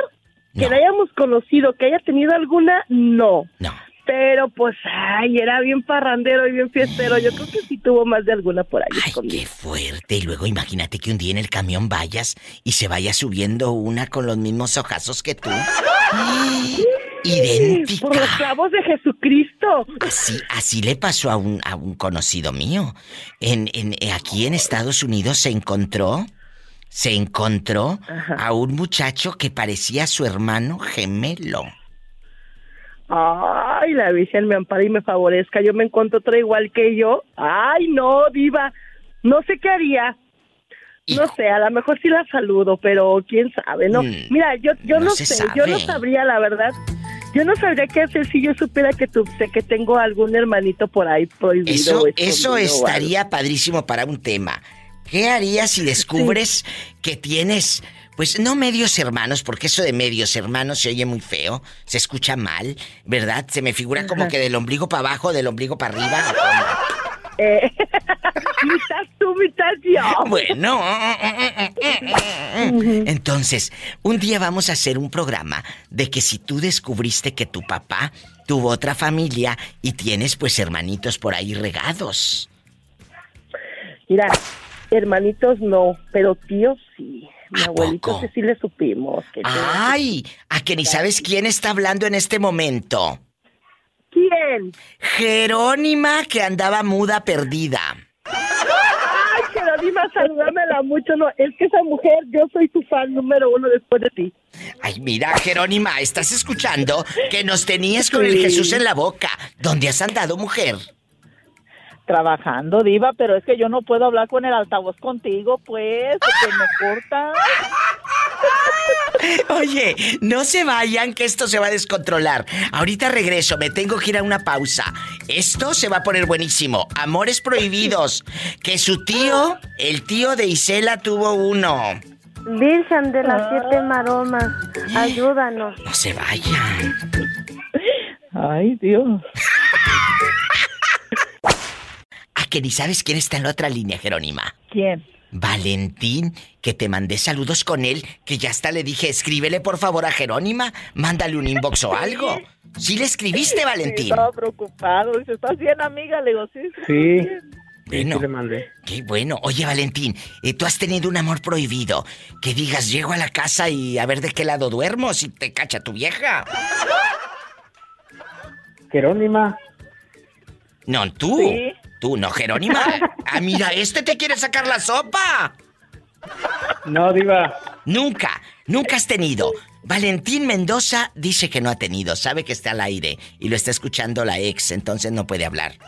que la hayamos conocido, que haya tenido alguna, no. No. Pero pues, ay, era bien parrandero y bien fiestero. Yo creo que sí tuvo más de alguna por ahí. escondida. Fuerte, y luego imagínate que un día en el camión vayas y se vaya subiendo una con los mismos ojazos que tú. Idéntica. Por los clavos de Jesucristo. Así, así le pasó a un, a un conocido mío. En, en, aquí en Estados Unidos se encontró, se encontró a un muchacho que parecía su hermano gemelo. Ay, la Virgen me ampara y me favorezca. Yo me encuentro otra igual que yo. Ay, no, diva. No sé qué haría. No sé, a lo mejor sí la saludo, pero quién sabe, ¿no? Mm, Mira, yo, yo no sé, yo no sabría, la verdad. Yo no sabría qué hacer si yo supiera que tú, sé que tengo algún hermanito por ahí prohibido. Eso, eso estaría padrísimo para un tema. ¿Qué harías si descubres que tienes, pues no medios hermanos, porque eso de medios hermanos se oye muy feo, se escucha mal, ¿verdad? Se me figura como que del ombligo para abajo, del ombligo para arriba. Eh, mitad tú, mitad yo. Bueno, entonces, un día vamos a hacer un programa de que si tú descubriste que tu papá tuvo otra familia y tienes pues hermanitos por ahí regados. Mira, hermanitos no, pero tíos sí. Mi abuelito que sí le supimos. Que ¡Ay! A que ni sabes quién está hablando en este momento. ¿Quién? Jerónima que andaba muda perdida. Ay, Jerónima, saludámela mucho. No, es que esa mujer, yo soy tu fan número uno después de ti. Ay, mira, Jerónima, ¿estás escuchando? Que nos tenías con el. Jesús en la boca. ¿Dónde has andado, mujer? Trabajando, diva, pero es que yo no puedo hablar con el altavoz contigo, pues, porque me corta. Oye, no se vayan que esto se va a descontrolar. Ahorita regreso, me tengo que ir a una pausa. Esto se va a poner buenísimo. Amores prohibidos. Que su tío, el tío de Isela tuvo uno. Virgen de las siete maromas, ayúdanos. No se vayan. Ay, Dios. ¿A que ni sabes quién está en la otra línea, Jerónima? ¿Quién? Valentín, que te mandé saludos con él, que ya hasta le dije, escríbele por favor a Jerónima, mándale un inbox o algo. ¿Sí le escribiste, Valentín? Sí, estaba preocupado. Dice, ¿estás bien, amiga? Le digo, sí. sí. Bueno. Sí, le mandé. Qué bueno. Oye, Valentín, eh, tú has tenido un amor prohibido. Que digas, llego a la casa y a ver de qué lado duermo si te cacha tu vieja. Jerónima. No, tú. Sí. Tú, no, Jerónima. Ah, mira, este te quiere sacar la sopa. No, Diva. Nunca, nunca has tenido. Valentín Mendoza dice que no ha tenido, sabe que está al aire y lo está escuchando la ex, entonces no puede hablar.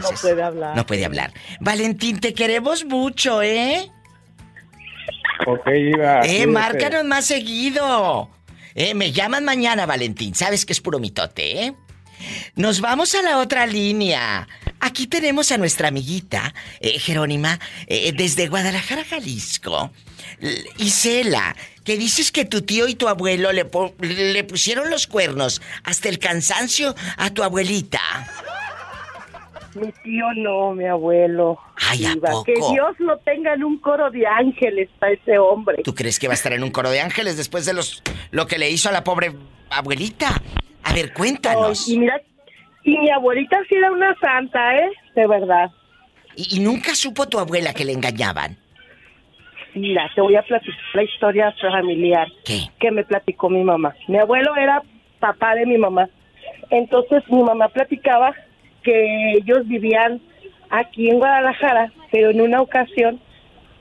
No puede hablar. No puede hablar. Valentín, te queremos mucho, ¿eh? Ok, Diva. Eh, márcanos más seguido. Eh, me llaman mañana, Valentín. Sabes que es puro mitote, ¿eh? Nos vamos a la otra línea. Aquí tenemos a nuestra amiguita, eh, Jerónima, eh, desde Guadalajara, Jalisco. Isela, que dices que tu tío y tu abuelo le, le pusieron los cuernos hasta el cansancio a tu abuelita. Mi tío no, mi abuelo. Ay, ¿a poco? Que Dios lo tenga en un coro de ángeles para ese hombre. ¿Tú crees que va a estar en un coro de ángeles después de los lo que le hizo a la pobre abuelita? A ver, cuéntanos. Ay, y mira, y mi abuelita sí era una santa, ¿eh? De verdad. ¿Y, y nunca supo tu abuela que le engañaban? Mira, te voy a platicar la historia familiar ¿Qué? que me platicó mi mamá. Mi abuelo era papá de mi mamá. Entonces mi mamá platicaba que ellos vivían aquí en Guadalajara, pero en una ocasión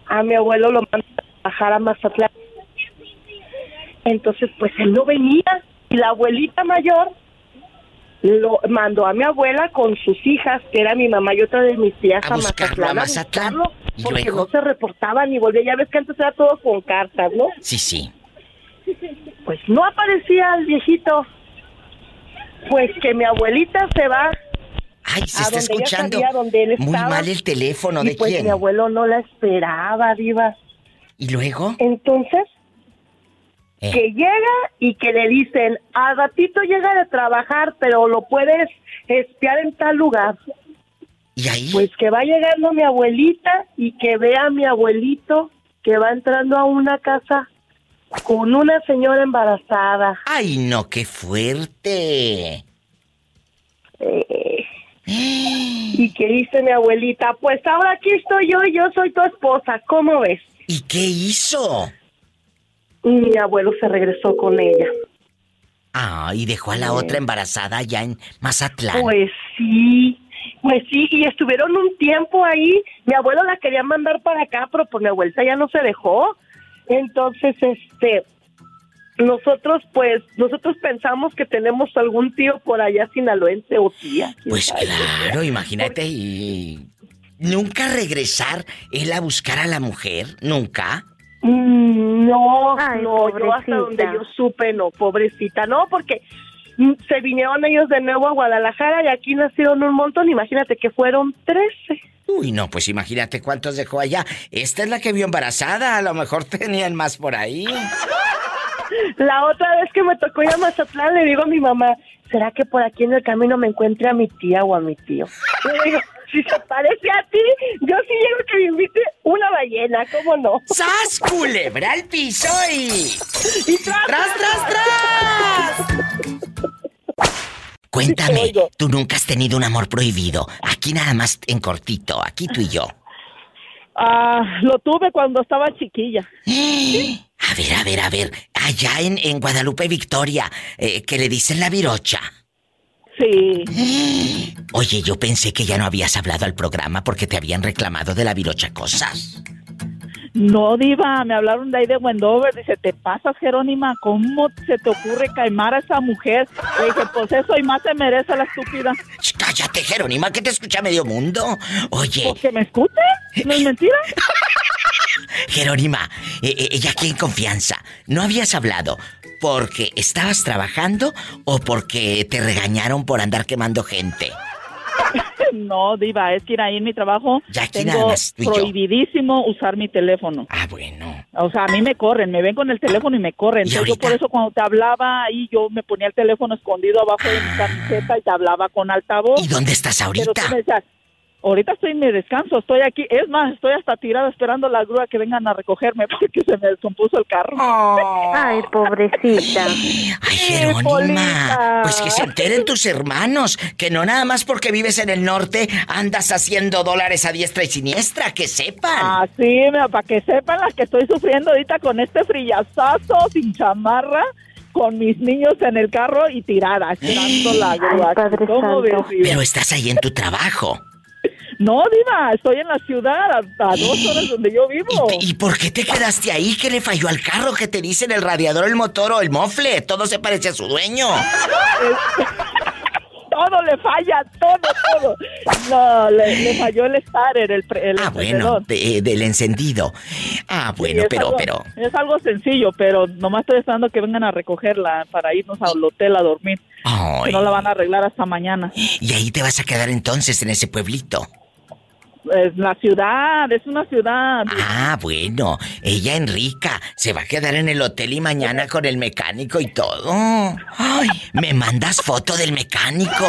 a mi abuelo lo mandaron a trabajar a Mazatlán. Entonces, pues él no venía y la abuelita mayor lo mandó a mi abuela con sus hijas, que era mi mamá y otra de mis tías, A a, buscarlo a Mazatlán, Mazatlán. buscarlo, ¿Y porque luego? no se reportaban ni volvía. Ya ves que antes era todo con cartas, ¿no? Sí, sí. Pues no aparecía el viejito. Pues que mi abuelita se va. Ay, se a está escuchando sabía muy mal el teléfono. Y ¿De pues quién? mi abuelo no la esperaba, diva. ¿Y luego? Entonces, Eh. que llega y que le dicen, al ratito llega de trabajar, pero lo puedes espiar en tal lugar. ¿Y ahí? Pues que va llegando mi abuelita y que ve a mi abuelito que va entrando a una casa con una señora embarazada. Ay, no, qué fuerte. Eh, y que dice mi abuelita, pues ahora aquí estoy yo y yo soy tu esposa, ¿cómo ves? ¿Y qué hizo? Y mi abuelo se regresó con ella. Ah, y dejó a la otra embarazada allá en Mazatlán. Pues sí, pues sí, y estuvieron un tiempo ahí. Mi abuelo la quería mandar para acá, pero por mi abuelita ya no se dejó. Entonces, este, nosotros pues, nosotros pensamos que tenemos algún tío por allá sinaloense o tía. Pues sabe. claro, imagínate y... ¿Nunca regresar él a buscar a la mujer? ¿Nunca? Mm, No, Ay, no, yo hasta donde yo supe, no, pobrecita, no, porque se vinieron ellos de nuevo a Guadalajara y aquí nacieron un montón, imagínate que fueron 13. Uy, no, pues imagínate cuántos dejó allá. Esta es la que vio embarazada, a lo mejor tenían más por ahí. La otra vez que me tocó ir a Mazatlán le digo a mi mamá, ¿será que por aquí en el camino me encuentre a mi tía o a mi tío? Le digo, si se parece a ti, yo sí llego que me invite una ballena, ¿cómo no? ¡Sas, culebra al piso y... Y tras, ¡Tras, tras, tras! Cuéntame, tú nunca has tenido un amor prohibido. Aquí nada más en cortito, aquí tú y yo. Ah, lo tuve cuando estaba chiquilla. A ver, a ver, a ver. Allá en, en Guadalupe Victoria, eh, que le dicen la virocha. Sí. Oye, yo pensé que ya no habías hablado al programa porque te habían reclamado de la virocha cosas. No, Diva, me hablaron de ahí de Wendover. Dice, ¿te pasas, Jerónima? ¿Cómo se te ocurre caimar a esa mujer? Le dije, pues eso y más se merece la estúpida. Cállate, Jerónima, que te escucha medio mundo. Oye, ¿Porque me escuche? ¿No es mentira? Jerónima, eh, eh, ella aquí en confianza, ¿no habías hablado porque estabas trabajando o porque te regañaron por andar quemando gente? No, diva, es que ir ahí en mi trabajo Ya tengo más, prohibidísimo usar mi teléfono. Ah, bueno. O sea, a mí me corren, me ven con el teléfono y me corren. ¿Y Entonces, yo por eso cuando te hablaba ahí, yo me ponía el teléfono escondido abajo de mi camiseta y te hablaba con altavoz. ¿Y dónde estás Pero ahorita? tú me decías, ahorita estoy en mi descanso, estoy aquí. Es más, estoy hasta tirada esperando la grúa que vengan a recogerme porque se me descompuso el carro. Ay, pobrecita. Ay, Jerónima, pues que se enteren tus hermanos, que no nada más porque vives en el norte andas haciendo dólares a diestra y siniestra, que sepan. Ah, sí, para que sepan las que estoy sufriendo ahorita con este frillazazo, sin chamarra, con mis niños en el carro y tirada, esperando la grúa. Pero estás ahí en tu trabajo. No, Diva, estoy en la ciudad, a, a dos horas donde yo vivo. ¿Y por qué te quedaste ahí? ¿Qué le falló al carro? que te dicen el radiador, el motor o el mofle? Todo se parece a su dueño. todo le falla, todo, todo. No, le, le falló el starter, el, pre- el Ah, bueno, de- del encendido. Ah, bueno, pero, algo- pero. Es algo sencillo, pero nomás estoy esperando que vengan a recogerla para irnos al hotel a dormir. Ay. Que no la van a arreglar hasta mañana. Y ahí te vas a quedar entonces en ese pueblito. Es la ciudad, es una ciudad. Ah, bueno. Ella, Enrica, se va a quedar en el hotel y mañana con el mecánico y todo. Ay, me mandas foto del mecánico,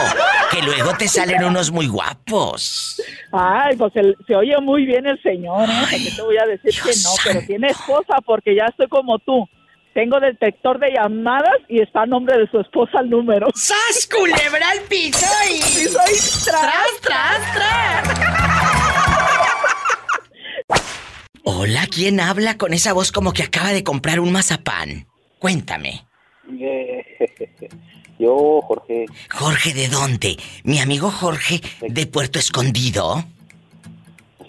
que luego te salen unos muy guapos. Ay, pues el- se oye muy bien el señor, ¿eh? ¿Para qué te voy a decir que no? Pero tiene esposa porque ya estoy como tú. Tengo detector de llamadas y está a nombre de su esposa el número. ¡Sas, culebra al piso y... Y soy tras, tras, tras! Hola, ¿quién habla con esa voz como que acaba de comprar un mazapán? Cuéntame. Yo, Jorge. Jorge, ¿de dónde? Mi amigo Jorge de Puerto Escondido.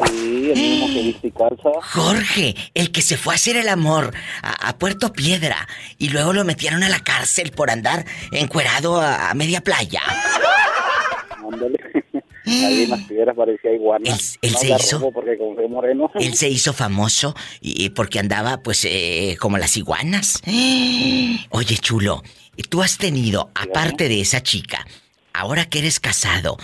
Sí, el mismo que viste y calza. Jorge, el que se fue a hacer el amor a, a Puerto Piedra y luego lo metieron a la cárcel por andar encuerado a, a media playa. Ándale. Ahí en las piedras parecía iguana. él no se hizo- robo porque como soy moreno. Él se hizo famoso y, porque andaba pues eh, como las iguanas. Oye, chulo, tú has tenido, aparte de esa chica, ahora que eres casado,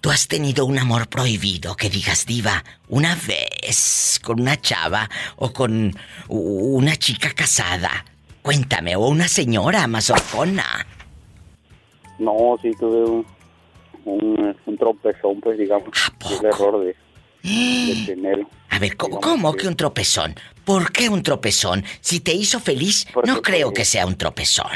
tú has tenido un amor prohibido que digas diva una vez con una chava o con una chica casada. Cuéntame, o una señora mazorcona. No, sí tuve un, un, un tropezón, pues digamos. El error de, de tener. A ver, ¿cómo, cómo que un tropezón? ¿Por qué un tropezón? Si te hizo feliz, no creo que sea un tropezón.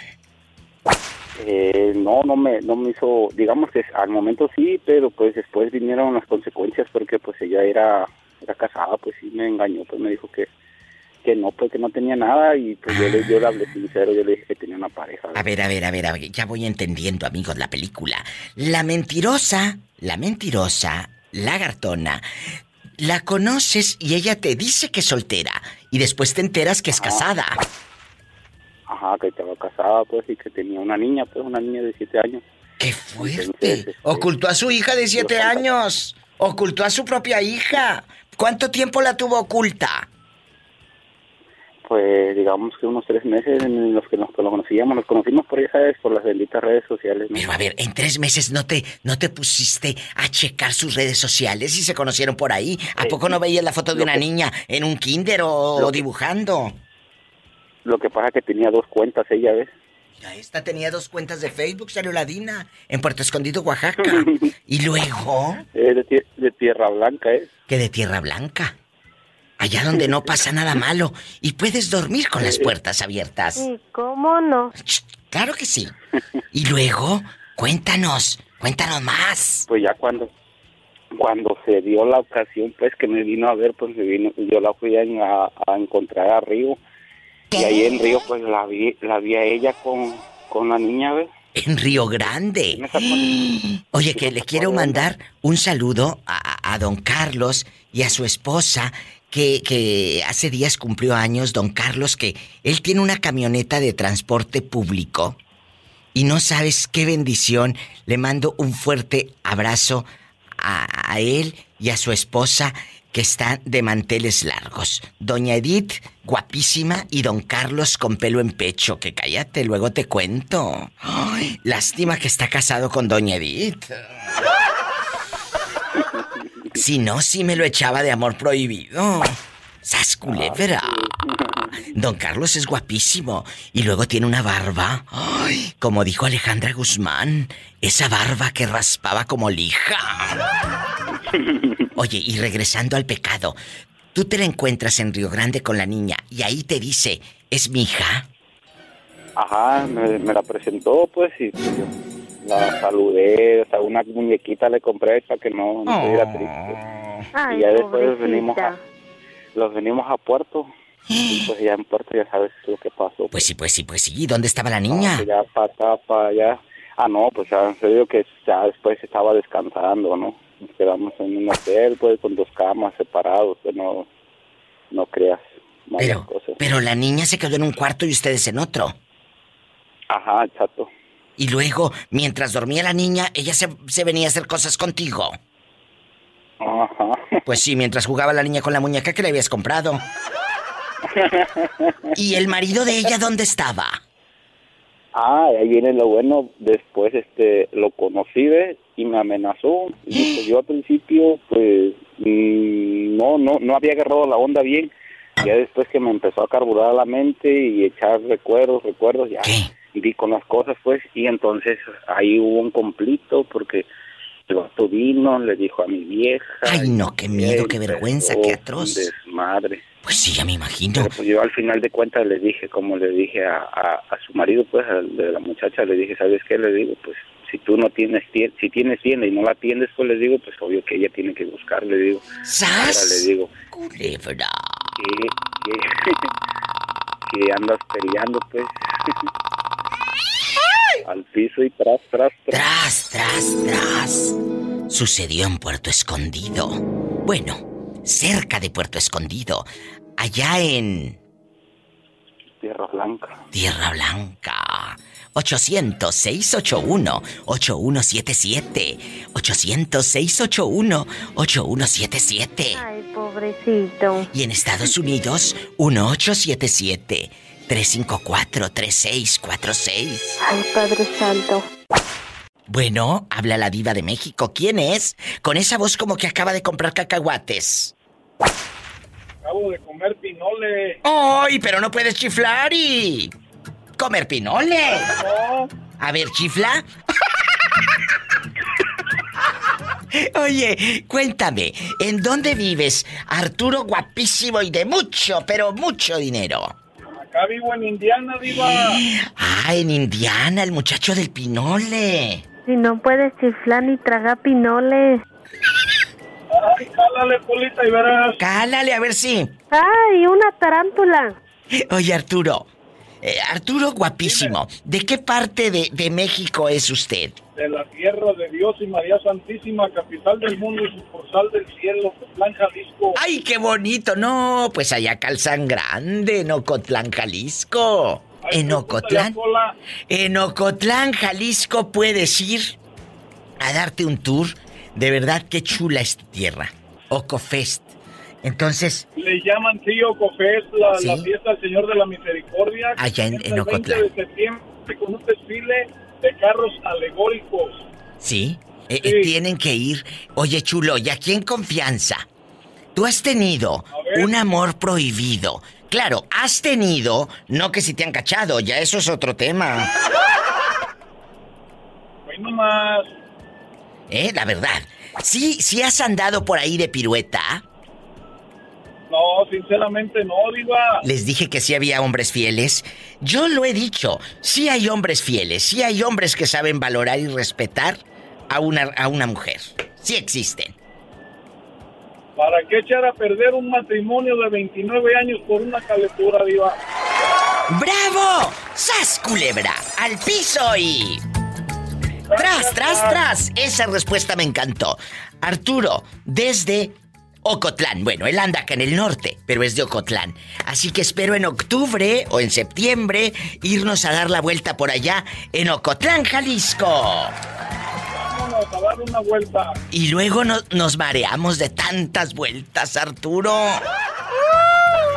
Eh, no, no me, no me hizo, digamos que al momento sí, pero pues después vinieron las consecuencias porque pues ella era, era casada, pues sí me engañó, pues me dijo que, que no, pues que no tenía nada y pues yo, le, yo le hablé sincero, yo le dije que tenía una pareja. A ver, a ver, a ver, a ver, ya voy entendiendo, amigos, la película. La mentirosa, la mentirosa, lagartona, la conoces y ella te dice que es soltera y después te enteras que es casada. Ajá, que estaba casada, pues y que tenía una niña, pues una niña de siete años. ¡Qué fuerte! Ocultó a su hija de siete años. Ocultó a su propia hija. ¿Cuánto tiempo la tuvo oculta? Pues digamos que unos tres meses en los que nos, que nos conocíamos, nos conocimos por, ya sabes, por las benditas redes sociales. ¿no? Pero a ver, en tres meses no te, no te pusiste a checar sus redes sociales y se conocieron por ahí. ¿A poco no veías la foto de una niña en un kinder o, Lo o que- dibujando? Lo que pasa es que tenía dos cuentas ella, ¿ves? Mira, esta tenía dos cuentas de Facebook, salió la Dina, en Puerto Escondido, Oaxaca. y luego, Es de, de Tierra Blanca, ¿eh? que de Tierra Blanca. Allá donde no pasa nada malo y puedes dormir con las puertas abiertas. ¿Y cómo no? Claro que sí. Y luego, cuéntanos, cuéntanos más. Pues ya cuando cuando se dio la ocasión, pues que me vino a ver, pues me vino, yo la fui a, a- encontrar a Río. Y ahí en Río, pues la vi, la vi a ella con, con la niña, ¿ves? En Río Grande. Oye, que le quiero mandar un saludo a, a don Carlos y a su esposa, que, que hace días cumplió años, don Carlos, que él tiene una camioneta de transporte público. Y no sabes qué bendición. Le mando un fuerte abrazo a, él y a su esposa. que están de manteles largos. Doña Edith, guapísima, y don Carlos con pelo en pecho. Que cállate, luego te cuento. Lástima que está casado con Doña Edith. Si no, sí me lo echaba de amor prohibido. ¡Sas culebra! Don Carlos es guapísimo y luego tiene una barba. Ay, como dijo Alejandra Guzmán, esa barba que raspaba como lija. Oye, y regresando al pecado, tú te la encuentras en Río Grande con la niña y ahí te dice, ¿es mi hija? Ajá, me, me la presentó pues y pues, yo la saludé, o sea, una muñequita le compré para que no, no estuviera triste. Ay, y ya después pobrecita. venimos a, los venimos a Puerto y pues ya en Puerto ya sabes lo que pasó. Pues sí, pues sí, pues sí. ¿Y dónde estaba la niña? Que ya para acá, para allá. Ah, no, pues ya en serio que ya después estaba descansando, ¿no? Nos quedamos en un hotel, pues, con dos camas separados, que no, no creas Pero, cosas. pero la niña se quedó en un cuarto y ustedes en otro. Ajá, chato. Y luego, mientras dormía la niña, ella se, se venía a hacer cosas contigo. Ajá. Pues sí, mientras jugaba la niña con la muñeca que le habías comprado. ¿Y el marido de ella dónde estaba? Ah, ahí viene lo bueno. Después, este, lo conocí ¿ves? y me amenazó. Y pues, yo al principio, pues, mm, no, no, no había agarrado la onda bien. Ya después que me empezó a carburar la mente y echar recuerdos, recuerdos, ya di con las cosas, pues, y entonces ahí hubo un conflicto porque el vato vino, le dijo a mi vieja. Ay, no, qué miedo, qué vergüenza, qué atroz. Desmadre. Pues sí, ya me imagino. Pero pues yo al final de cuentas le dije, como le dije a, a, a su marido, pues, al de la muchacha, le dije, ¿sabes qué? Le digo, pues, si tú no tienes tienda, si tienes tienda y no la atiendes, pues le digo, pues obvio que ella tiene que buscar, le digo. ¡Sas! Ahora le digo, Culebra. que, que, que andas peleando, pues. Al piso y tras, tras, tras. Tras, tras. Sucedió en Puerto Escondido. Bueno, cerca de Puerto Escondido. Allá en Tierra Blanca. Tierra Blanca. 800-681-8177. 800-681-8177. Ay, pobrecito. Y en Estados Unidos, 1877-354-3646. Ay, Padre Santo. Bueno, habla la diva de México. ¿Quién es? Con esa voz como que acaba de comprar cacahuates. Acabo de comer pinole. ¡Ay, pero no puedes chiflar y... comer pinole! A ver, chifla. Oye, cuéntame, ¿en dónde vives, Arturo guapísimo y de mucho, pero mucho dinero? Acá vivo en Indiana, Diva. Ah, en Indiana, el muchacho del pinole. Si no puedes chiflar ni tragar pinole. Ay, cálale, Polita, y verás. Cálale, a ver si. Ay, una tarántula. Oye, Arturo. eh, Arturo guapísimo. ¿De qué parte de, de México es usted? De la tierra de Dios y María Santísima, capital del mundo y sucursal del cielo, Plan Jalisco. ¡Ay, qué bonito! No, pues allá calzan grande, en Ocotlán, Jalisco. En Ocotlán. En Ocotlán, Jalisco puedes ir a darte un tour. De verdad, qué chula es tu tierra. Ocofest. Entonces, Le llaman Tío Cofés, la, Sí. la fiesta del Señor de la Misericordia. Allá en- comienza en el 20 Ocotlán. de septiembre con un desfile de carros alegóricos. sí, eh, eh, tienen que ir. Oye, chulo, y aquí en confianza. Tú has tenido un amor prohibido. Claro, has tenido, no que si te han cachado, ya eso es otro tema. Hoy nomás. Eh, la verdad. Sí, sí has andado por ahí de pirueta. No, sinceramente no, Diva. Les dije que sí había hombres fieles. Yo lo he dicho. Sí hay hombres fieles. Sí hay hombres que saben valorar y respetar a una, a una mujer. Sí existen. ¿Para qué echar a perder un matrimonio de 29 años por una calentura, Diva? ¡Bravo! ¡Sas, culebra! ¡Al piso y... ¡Tras, tras, tras! Esa respuesta me encantó. Arturo, desde Ocotlán. Bueno, él anda acá en el norte, pero es de Ocotlán. Así que espero en octubre o en septiembre irnos a dar la vuelta por allá en Ocotlán, Jalisco. Vámonos, a dar una vuelta. Y luego no- nos mareamos de tantas vueltas, Arturo.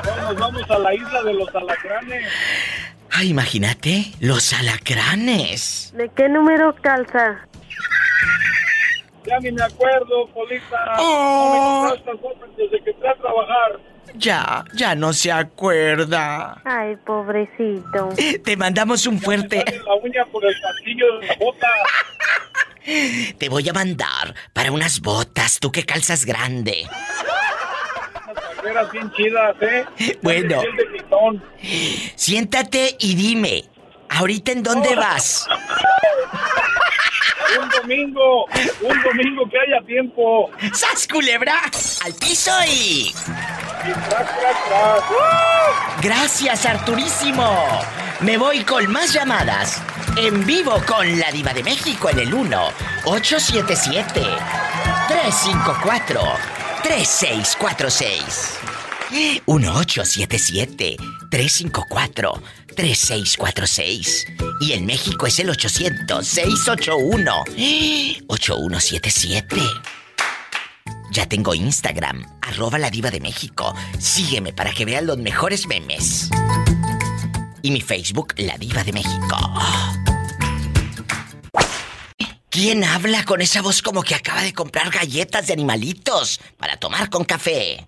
No, nos vamos a la isla de los alacranes. Ay, imagínate, los alacranes. ¿De qué número calza? Ya ni me acuerdo, Polita. Oh. Desde que entré a trabajar. Ya, ya no se acuerda. Ay, pobrecito. Te mandamos un fuerte. La uña por el castillo de la bota. Te voy a mandar para unas botas, tú que calzas grande. Carreras bien chidas, ¿eh? Bueno. Siéntate y dime, ¿ahorita en dónde vas? Un domingo, un domingo que haya tiempo. ¡Sas, culebra! ¡Al piso y... Y tras, tras, tras. Gracias, Arturísimo. Me voy con más llamadas. En vivo con la diva de México en el 1 877 354 3646. 1 877 354 3646. Y en México es el 800 681 8177. Ya tengo Instagram, arroba la diva de México. Sígueme para que vean los mejores memes. Y mi Facebook, La Diva de México. ¿Quién habla con esa voz como que acaba de comprar galletas de animalitos para tomar con café?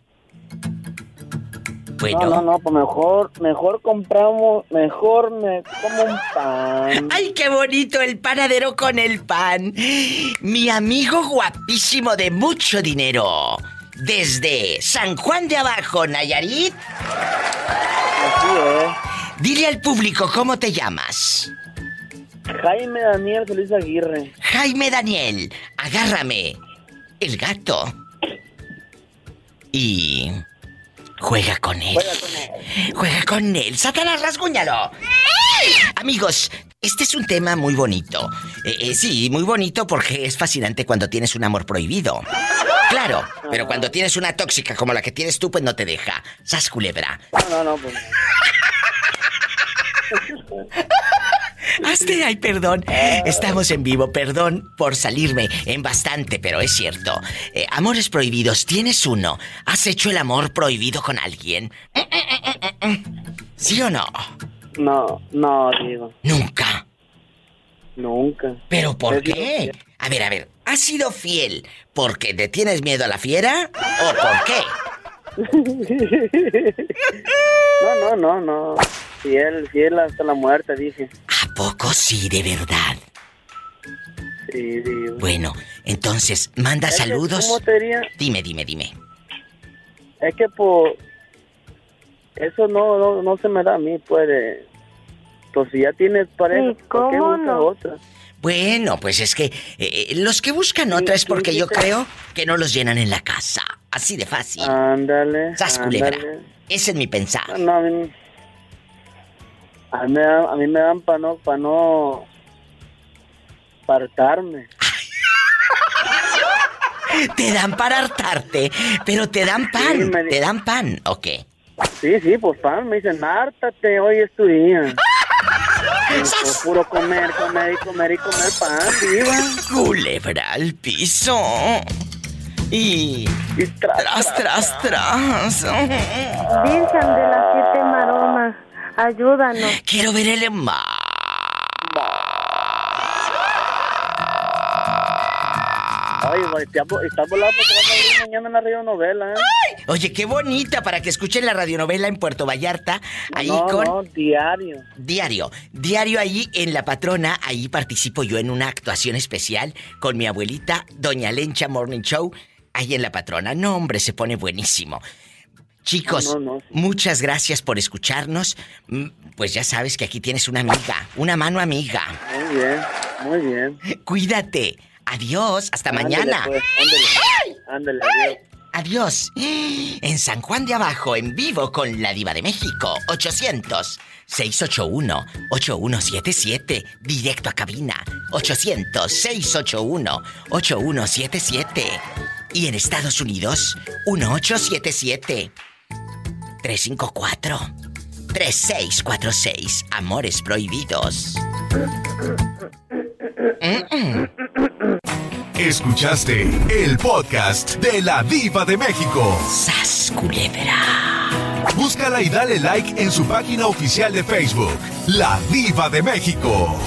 Bueno. No, no, no, pues mejor, mejor compramos, mejor me como un pan. ¡Ay, qué bonito el panadero con el pan! Mi amigo guapísimo de mucho dinero. Desde San Juan de Abajo, Nayarit. Así es. Dile al público cómo te llamas. Jaime Daniel Feliz Aguirre. Jaime Daniel, agárrame. El gato. Y... Juega con él. Juega con él. Juega con él. Satanás, rasguñalo. Amigos, este es un tema muy bonito. Eh, eh, sí, muy bonito porque es fascinante cuando tienes un amor prohibido. Claro, pero cuando tienes una tóxica como la que tienes tú, pues no te deja. Sas culebra. No, no, no, pues. Hazte, ay, perdón. Estamos en vivo, perdón por salirme en bastante, pero es cierto. Eh, amores prohibidos, tienes uno. ¿Has hecho el amor prohibido con alguien? ¿Sí o no? No, no, digo. Nunca. Nunca. ¿Pero por qué? A ver, a ver, ¿has sido fiel porque te tienes miedo a la fiera? ¿O por qué? No, no, no, no. Fiel, fiel hasta la muerte, dije. ¿A poco sí, de verdad? Sí, digo. Bueno, entonces, manda Es que, saludos. ¿Cómo te diría? Dime, dime, dime. Es que por... Eso no, no, no se me da a mí, pues, Pues si ya tienes pareja, Sí, ¿por qué ¿cómo buscas no? otra? Bueno, pues es que eh, eh, los que buscan otra es porque yo creo que no los llenan en la casa. Así de fácil. Ándale. Sas culebra. Ese es mi pensar. No, mí, a mí me dan, a mí me dan para no, para no apartarme. Te dan para hartarte, pero te dan pan. Te dan pan, ¿o qué? Sí, sí, pues pan, me dicen, hártate, hoy es tu día. Y, pues, puro comer, comer y comer y comer pan, viva. Culebra al piso. Y. tras, tras, tras. Virgen de las siete maromas, ayúdanos. Quiero ver el mar. Ay, amo- estás volando porque mañana en la radio novela, ¿eh? Oye, qué bonita para que escuchen la radionovela en Puerto Vallarta. Ahí no, con. no, diario. Diario, diario ahí en La Patrona, ahí participo yo en una actuación especial con mi abuelita, Doña Lencha Morning Show, ahí en La Patrona. No, hombre, se pone buenísimo. Chicos, No, no, no. muchas gracias por escucharnos. Mm, Pues ya sabes que aquí tienes una amiga, una mano amiga. Muy bien, muy bien. Cuídate. Adiós, hasta Ándale, mañana. pues, ándale, ándale, adiós. Adiós. En San Juan de Abajo, en vivo con la Diva de México. 800-681-8177. Directo a cabina. 800-681-8177. Y en Estados Unidos, 1877-354-3646. Amores prohibidos. Escuchaste el podcast de la Diva de México. ¡Sas, culebra! Búscala y dale like en su página oficial de Facebook, La Diva de México.